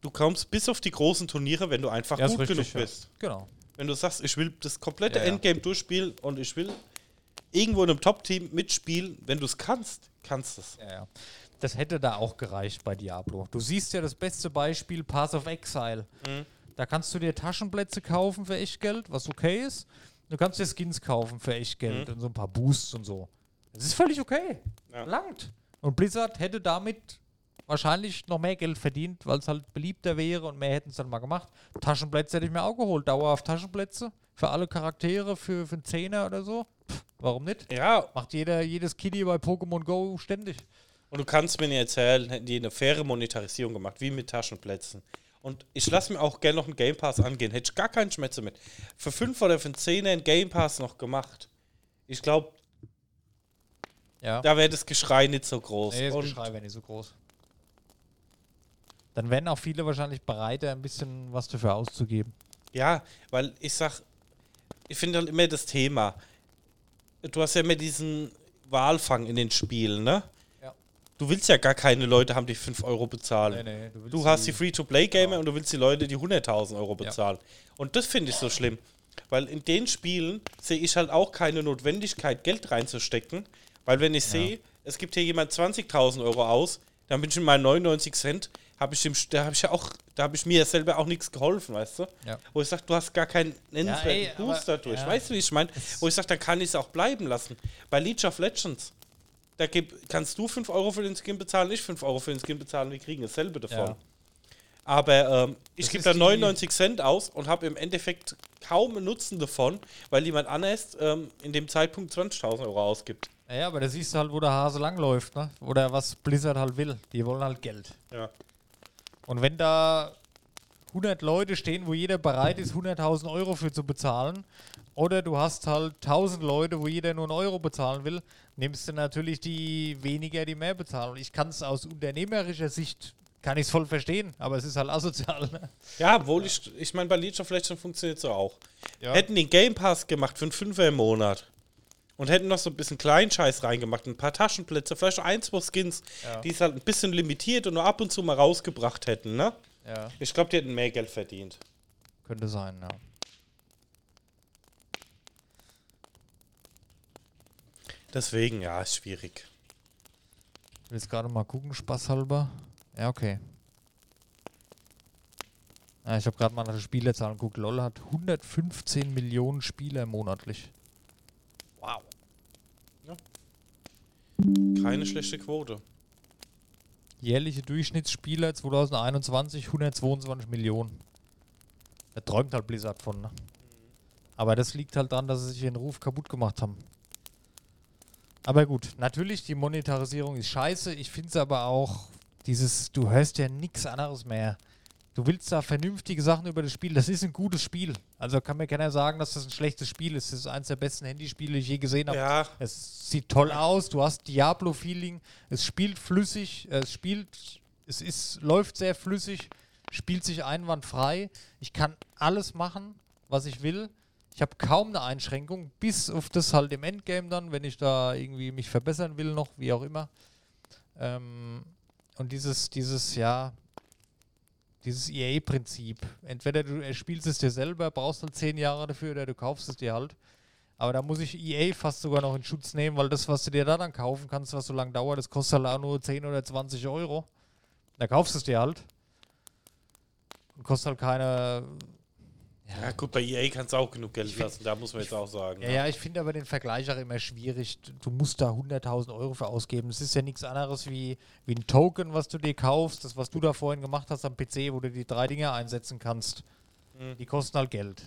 Speaker 3: Du kommst bis auf die großen Turniere, wenn du einfach
Speaker 2: Ja,
Speaker 3: gut
Speaker 2: richtig,
Speaker 3: genug
Speaker 2: ja.
Speaker 3: bist.
Speaker 2: Genau.
Speaker 3: Wenn du sagst, ich will das komplette
Speaker 2: ja.
Speaker 3: Endgame durchspielen und ich will irgendwo in einem Top-Team mitspielen, wenn du es kannst, kannst du es.
Speaker 2: Ja, ja. Das hätte da auch gereicht bei Diablo. Du siehst ja das beste Beispiel, Path of Exile.
Speaker 3: Mhm.
Speaker 2: Da kannst du dir Taschenplätze kaufen für echt Geld, was okay ist. Du kannst dir Skins kaufen für echt Geld und so ein paar Boosts und so. Das ist völlig okay.
Speaker 3: Ja.
Speaker 2: Langt. Und Blizzard hätte damit wahrscheinlich noch mehr Geld verdient, weil es halt beliebter wäre und mehr hätten es dann mal gemacht. Taschenplätze hätte ich mir auch geholt. Dauerhaft Taschenplätze für alle Charaktere, für, für einen Zehner oder so. Pff, warum nicht?
Speaker 3: Ja,
Speaker 2: Macht jeder, jedes Kiddie bei Pokémon Go ständig.
Speaker 3: Und du kannst mir nicht erzählen, hätten die eine faire Monetarisierung gemacht, wie mit Taschenplätzen. Und ich lasse mir auch gerne noch einen Game Pass angehen. Hätte ich gar keinen Schmerz mit. Für 5 oder für einen 10 einen Game Pass noch gemacht. Ich glaube,
Speaker 2: Ja.
Speaker 3: da wäre das Geschrei nicht so groß.
Speaker 2: Nee, das
Speaker 3: Und
Speaker 2: Geschrei wäre nicht so groß. Dann wären auch viele wahrscheinlich bereiter, ein bisschen was dafür auszugeben.
Speaker 3: Ja, weil ich sag, ich finde dann immer das Thema. Du hast ja immer diesen Walfang in den Spielen, ne?
Speaker 2: Ja.
Speaker 3: Du willst ja gar keine Leute haben, die 5 Euro bezahlen.
Speaker 2: nee, du,
Speaker 3: Du hast die Free-to-Play-Gamer und du willst die Leute, die 100.000 Euro bezahlen. Und das finde ich so schlimm. Weil in den Spielen sehe ich halt auch keine Notwendigkeit, Geld reinzustecken. Weil wenn ich sehe, es gibt hier jemand 20.000 Euro aus, dann bin ich in meinen 99 Cent, habe ich dem, da habe ich ja auch, da habe ich mir ja selber auch nichts geholfen, weißt du?
Speaker 2: Ja.
Speaker 3: Wo ich sage, du hast gar keinen nennenswerten
Speaker 2: ey,
Speaker 3: Boost dadurch.
Speaker 2: ja.
Speaker 3: Weißt du, wie ich meine? Wo ich sage, dann kann ich es auch bleiben lassen. Bei League of Legends, da gib, kannst du 5 Euro für den Skin bezahlen, ich 5 Euro für den Skin bezahlen, wir kriegen dasselbe davon.
Speaker 2: Ja.
Speaker 3: Aber ähm, ich gebe da
Speaker 2: die-
Speaker 3: 99 Cent aus und habe im Endeffekt kaum Nutzen davon, weil jemand anders ähm, in dem Zeitpunkt 20.000 Euro ausgibt.
Speaker 2: Ja, aber da siehst du halt, wo der Hase langläuft, ne? Oder was Blizzard halt will. Die wollen halt Geld.
Speaker 3: Ja.
Speaker 2: Und wenn da 100 Leute stehen, wo jeder bereit ist, 100.000 Euro für zu bezahlen, oder du hast halt 1000 Leute, wo jeder nur einen Euro bezahlen will, nimmst du natürlich die weniger, die mehr bezahlen. Und ich kann es aus unternehmerischer Sicht, kann ich es voll verstehen, aber es ist halt asozial. Ne?
Speaker 3: Ja, obwohl ich, ich meine, bei League of Legends funktioniert so auch.
Speaker 2: Ja.
Speaker 3: Hätten den Game Pass gemacht für einen Fünfer im Monat und hätten noch so ein bisschen Kleinscheiß reingemacht, ein paar Taschenplätze, vielleicht ein, zwei Skins,
Speaker 2: Ja.
Speaker 3: die es halt ein bisschen limitiert und nur ab und zu mal rausgebracht hätten, ne?
Speaker 2: Ja,
Speaker 3: Ich glaube, die hätten mehr Geld verdient.
Speaker 2: könnte sein, ja.
Speaker 3: Deswegen, ja, ist schwierig.
Speaker 2: Ich will jetzt gerade mal gucken, spaßhalber. Ja, okay. Ja, ich habe gerade mal nach den Spielerzahlen geguckt. LOL hat 115 Millionen Spieler monatlich. Wow.
Speaker 3: Keine schlechte Quote.
Speaker 2: Jährliche Durchschnittsspieler 2021 122 Millionen. Da träumt halt Blizzard von, ne? Aber das liegt halt daran, dass sie sich ihren Ruf kaputt gemacht haben. Aber gut, natürlich, die Monetarisierung ist scheiße. Ich finde es aber auch, dieses, du hörst ja nichts anderes mehr. Du willst da vernünftige Sachen über das Spiel. Das ist ein gutes Spiel. Also kann mir keiner sagen, dass das ein schlechtes Spiel ist. Das ist eines der besten Handyspiele, die ich je gesehen habe.
Speaker 3: Ja,
Speaker 2: Es sieht toll aus, du hast Diablo-Feeling, es spielt flüssig, es spielt, es ist, läuft sehr flüssig, spielt sich einwandfrei. Ich kann alles machen, was ich will. Ich habe kaum eine Einschränkung, bis auf das halt im Endgame dann, wenn ich da irgendwie mich verbessern will noch, wie auch immer. Ähm, und dieses, dieses, ja, dieses EA-Prinzip. Entweder du spielst es dir selber, brauchst halt zehn Jahre dafür, oder du kaufst es dir halt. Aber da muss ich EA fast sogar noch in Schutz nehmen, weil das, was du dir da dann kaufen kannst, was so lange dauert, das kostet halt auch nur 10 oder 20 Euro. Da kaufst du es dir halt. Und kostet halt keine.
Speaker 3: Ja gut, bei EA kannst du auch genug Geld lassen, da muss man jetzt auch sagen.
Speaker 2: Ja, ja, ich finde aber den Vergleich auch immer schwierig. Du musst da 100.000 Euro für ausgeben. Es ist ja nichts anderes wie, wie ein Token, was du dir kaufst. Das, was du da vorhin gemacht hast am PC, wo du die drei Dinge einsetzen kannst.
Speaker 3: Mhm.
Speaker 2: Die kosten halt Geld.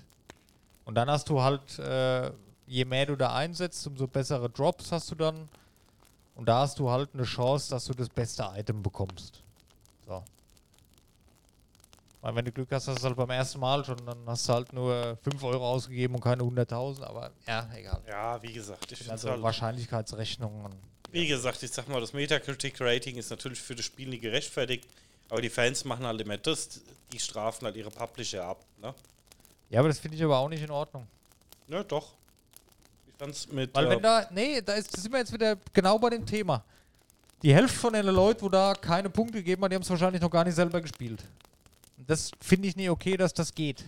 Speaker 2: Und dann hast du halt, äh, je mehr du da einsetzt, umso bessere Drops hast du dann. Und da hast du halt eine Chance, dass du das beste Item bekommst. So. Weil wenn du Glück hast, hast du es halt beim ersten Mal schon, dann hast du halt nur 5 Euro ausgegeben und keine 100.000, aber ja, egal.
Speaker 3: Ja, wie gesagt, ich find's
Speaker 2: Also
Speaker 3: halt,
Speaker 2: Wahrscheinlichkeitsrechnungen.
Speaker 3: wie gesagt, ich sag mal, das Metacritic-Rating ist natürlich für das Spiel nicht gerechtfertigt, aber die Fans machen halt immer das, die strafen halt ihre Publisher ab, ne?
Speaker 2: Ja, aber das finde ich aber auch nicht in Ordnung.
Speaker 3: Ja, doch. Ich fand's mit.
Speaker 2: Weil
Speaker 3: äh,
Speaker 2: wenn da, nee, da ist, da sind wir jetzt wieder genau bei dem Thema. Die Hälfte von den Leuten, wo da keine Punkte gegeben haben, die haben es wahrscheinlich noch gar nicht selber gespielt. Das finde ich nicht okay, dass das geht.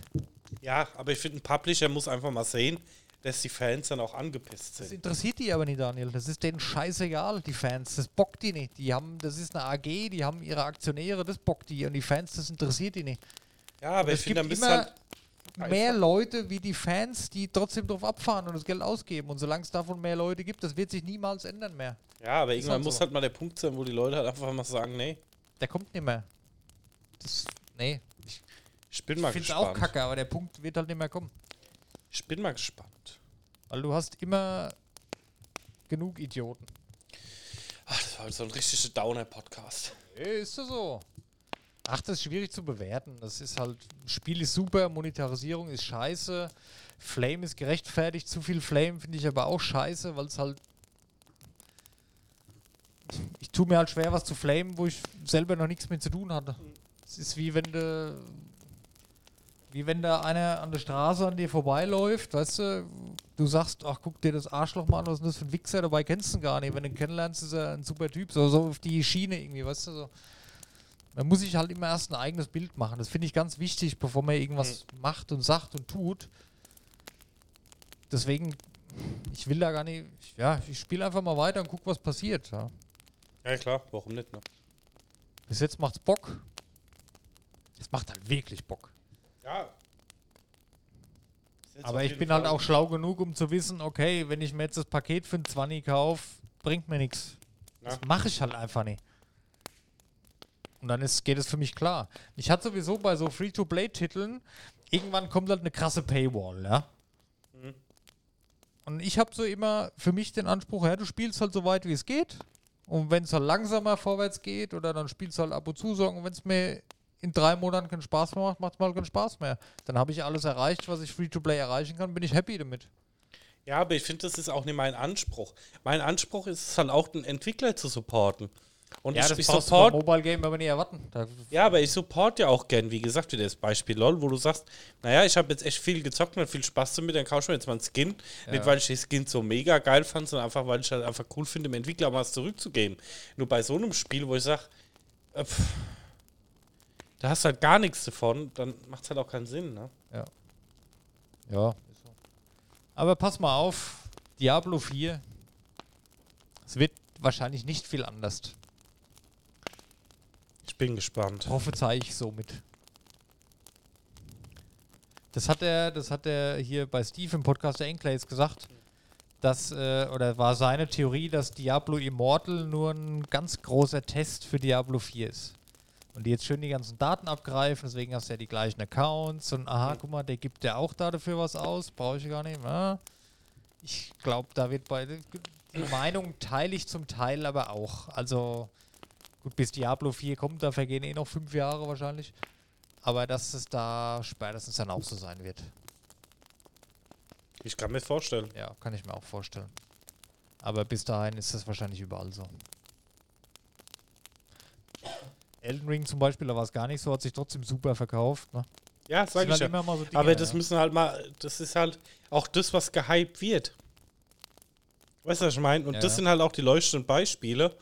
Speaker 3: ja, aber ich finde, ein Publisher muss einfach mal sehen, dass die Fans dann auch angepisst
Speaker 2: Das
Speaker 3: sind.
Speaker 2: interessiert die aber nicht, Daniel. Das ist denen scheißegal, die Fans. Das bockt die nicht. Die haben, das ist eine AG, die haben ihre Aktionäre, das bockt die. Und die Fans, das interessiert die nicht.
Speaker 3: Ja, aber
Speaker 2: es
Speaker 3: ich finde,
Speaker 2: gibt
Speaker 3: dann bist
Speaker 2: immer
Speaker 3: halt.
Speaker 2: mehr Leute wie die Fans, die trotzdem drauf abfahren und das Geld ausgeben. Und solange es davon mehr Leute gibt, das wird sich niemals ändern mehr.
Speaker 3: Ja, aber irgendwann
Speaker 2: halt
Speaker 3: muss
Speaker 2: so.
Speaker 3: halt mal der Punkt sein, wo die Leute halt einfach mal sagen, nee,
Speaker 2: Der kommt nicht mehr. Das, nee. Ich
Speaker 3: ich bin mal
Speaker 2: finde es
Speaker 3: gespannt.
Speaker 2: auch kacke, aber der Punkt wird halt nicht mehr kommen.
Speaker 3: Ich bin mal gespannt.
Speaker 2: Weil du hast immer genug Idioten.
Speaker 3: Ach, das war halt so ein richtiger Downer-Podcast.
Speaker 2: Ist das so? Ach, das ist schwierig zu bewerten. Das ist halt, Spiel ist super, Monetarisierung ist scheiße, Flame ist gerechtfertigt, zu viel Flame finde ich aber auch scheiße, weil es halt. Ich tue mir halt schwer, was zu flamen, wo ich selber noch nichts mit zu tun hatte. Es ist wie wenn du. Wie wenn da einer an der Straße an dir vorbeiläuft, weißt du, du sagst, ach guck dir das Arschloch mal an, was ist denn das für ein Wichser, dabei kennst du ihn gar nicht. Wenn du ihn kennenlernst, ist er ein super Typ, so, so auf die Schiene irgendwie, weißt du, so. Man muss sich halt immer erst ein eigenes Bild machen. Das finde ich ganz wichtig, bevor man irgendwas macht und sagt und tut. Deswegen, ich will da gar nicht, ich- ja, ich spiele einfach mal weiter und guck, was passiert. Ja.
Speaker 3: Ja, klar, warum nicht, ne?
Speaker 2: Bis jetzt macht's Bock. Es macht halt wirklich Bock.
Speaker 3: Ja.
Speaker 2: Aber ich bin halt auch schlau genug, um zu wissen, okay, wenn ich mir jetzt das Paket für ein 20 kaufe, bringt mir nichts. Das mache ich halt einfach nicht. Und dann ist, geht es für mich klar. Ich hatte sowieso bei so Free-to-Play-Titeln, irgendwann kommt halt eine krasse Paywall, ja.
Speaker 3: Mhm.
Speaker 2: Und ich habe so immer für mich den Anspruch, ja, du spielst halt so weit, wie es geht. Und wenn es halt langsamer vorwärts geht oder dann spielst du halt ab und zu so, und wenn es mir in drei Monaten keinen Spaß mehr macht, macht es mal keinen Spaß mehr. Dann habe ich alles erreicht, was ich Free-to-Play erreichen kann, bin ich happy damit.
Speaker 3: Ja, aber ich finde, das ist auch nicht mein Anspruch. Mein Anspruch ist es halt auch, den Entwickler zu supporten. Und
Speaker 2: Ja,
Speaker 3: ich,
Speaker 2: das
Speaker 3: ich support,
Speaker 2: Mobile Game aber nicht erwarten.
Speaker 3: Ja, aber ich support ja auch gern, wie gesagt, wieder das Beispiel LOL, wo du sagst, naja, ich habe jetzt echt viel gezockt und viel Spaß damit, dann kaufe ich mir jetzt mal einen Skin. Nicht, weil ich den Skin so mega geil fand, sondern einfach, weil ich halt einfach cool finde, dem Entwickler mal was zurückzugeben. Nur bei so einem Spiel, wo ich sage, äh, da hast du halt gar nichts davon, dann macht es halt auch keinen Sinn, ne?
Speaker 2: ja. so. Aber pass mal auf, Diablo 4. Es wird wahrscheinlich nicht viel anders.
Speaker 3: Ich bin gespannt.
Speaker 2: Prophezei ich somit. Das hat er, das hat er hier bei Steve im Podcast der Enclaves gesagt, dass, äh, oder war seine Theorie, dass Diablo Immortal nur ein ganz großer Test für Diablo 4 ist. Und die jetzt schön die ganzen Daten abgreifen, deswegen hast du ja die gleichen Accounts und aha, guck mal, der gibt ja auch da dafür was aus, brauche ich gar nicht. Ja. Ich glaube, da wird bei die Meinung teile ich zum Teil aber auch. Also, gut, bis Diablo 4 kommt, da vergehen eh noch fünf Jahre wahrscheinlich. Aber dass es da spätestens dann auch so sein wird.
Speaker 3: Ich kann mir vorstellen.
Speaker 2: Ja, kann ich mir auch vorstellen. Aber bis dahin ist das wahrscheinlich überall so. Elden Ring zum Beispiel, da war es gar nicht so, hat sich trotzdem super verkauft. Ne?
Speaker 3: Ja, sag ich
Speaker 2: halt
Speaker 3: ja.
Speaker 2: so Dinge,
Speaker 3: Aber das
Speaker 2: ja.
Speaker 3: müssen halt mal, das ist halt auch das, was gehypt wird. Weißt du, was ich meine? Und
Speaker 2: Ja,
Speaker 3: das
Speaker 2: ja.
Speaker 3: sind halt auch die leuchtenden Beispiele,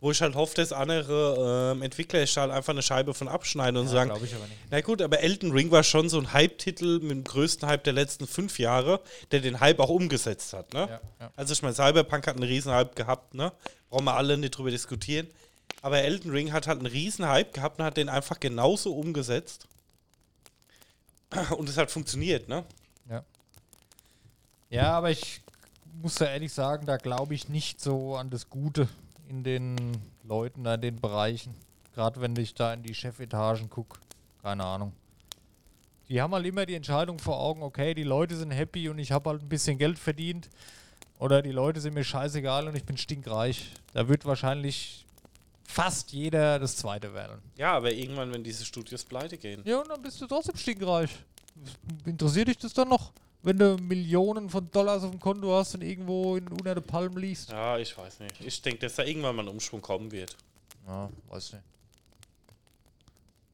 Speaker 3: wo ich halt hoffe, dass andere ähm, Entwickler sich halt einfach eine Scheibe von abschneiden und
Speaker 2: Ja,
Speaker 3: sagen,
Speaker 2: glaube ich aber nicht.
Speaker 3: na gut, aber Elden Ring war schon so ein Hype-Titel mit dem größten Hype der letzten fünf Jahre, der den Hype auch umgesetzt hat, ne? Also ich meine, Cyberpunk hat einen riesen Hype gehabt, ne? Brauchen wir alle nicht drüber diskutieren. Aber Elden Ring hat halt einen riesen Hype gehabt und hat den einfach genauso umgesetzt. Und es hat funktioniert, ne?
Speaker 2: Ja, aber ich muss da ehrlich sagen, da glaube ich nicht so an das Gute in den Leuten, in den Bereichen. Gerade wenn ich da in die Chefetagen gucke. Keine Ahnung. Die haben halt immer die Entscheidung vor Augen, okay, die Leute sind happy und ich habe halt ein bisschen Geld verdient. Oder die Leute sind mir scheißegal und ich bin stinkreich. Da wird wahrscheinlich fast jeder das Zweite wählen.
Speaker 3: Ja, aber irgendwann, wenn diese Studios pleite gehen.
Speaker 2: Ja, und dann bist du trotzdem stinkreich. Interessiert dich das dann noch? Wenn du Millionen von Dollars auf dem Konto hast und irgendwo in, unter der Palm liegst?
Speaker 3: Ja, ich weiß nicht. Ich denke, dass da irgendwann mal ein Umschwung kommen wird.
Speaker 2: Ja, weiß nicht.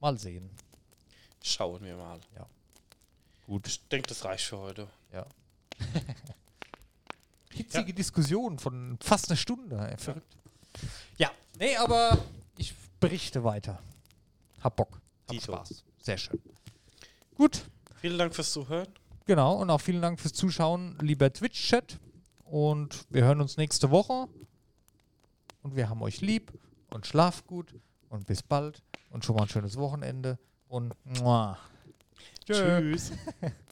Speaker 2: Mal sehen.
Speaker 3: Schauen wir mal.
Speaker 2: Gut.
Speaker 3: Ich denke, das reicht für heute.
Speaker 2: Ja. Hitzige Diskussion von fast einer Stunde. Ey, verrückt. Ja, nee, aber ich berichte weiter. Hab Bock. Hab
Speaker 3: Dito.
Speaker 2: Spaß. Sehr schön. Gut,
Speaker 3: Vielen Dank fürs Zuhören.
Speaker 2: genau. Und auch vielen Dank fürs Zuschauen, lieber Twitch-Chat. Und wir hören uns nächste Woche. Und wir haben euch lieb und schlaft gut. Und bis bald. Und schon mal ein schönes Wochenende. Und muah. Tschö.
Speaker 3: Tschüss.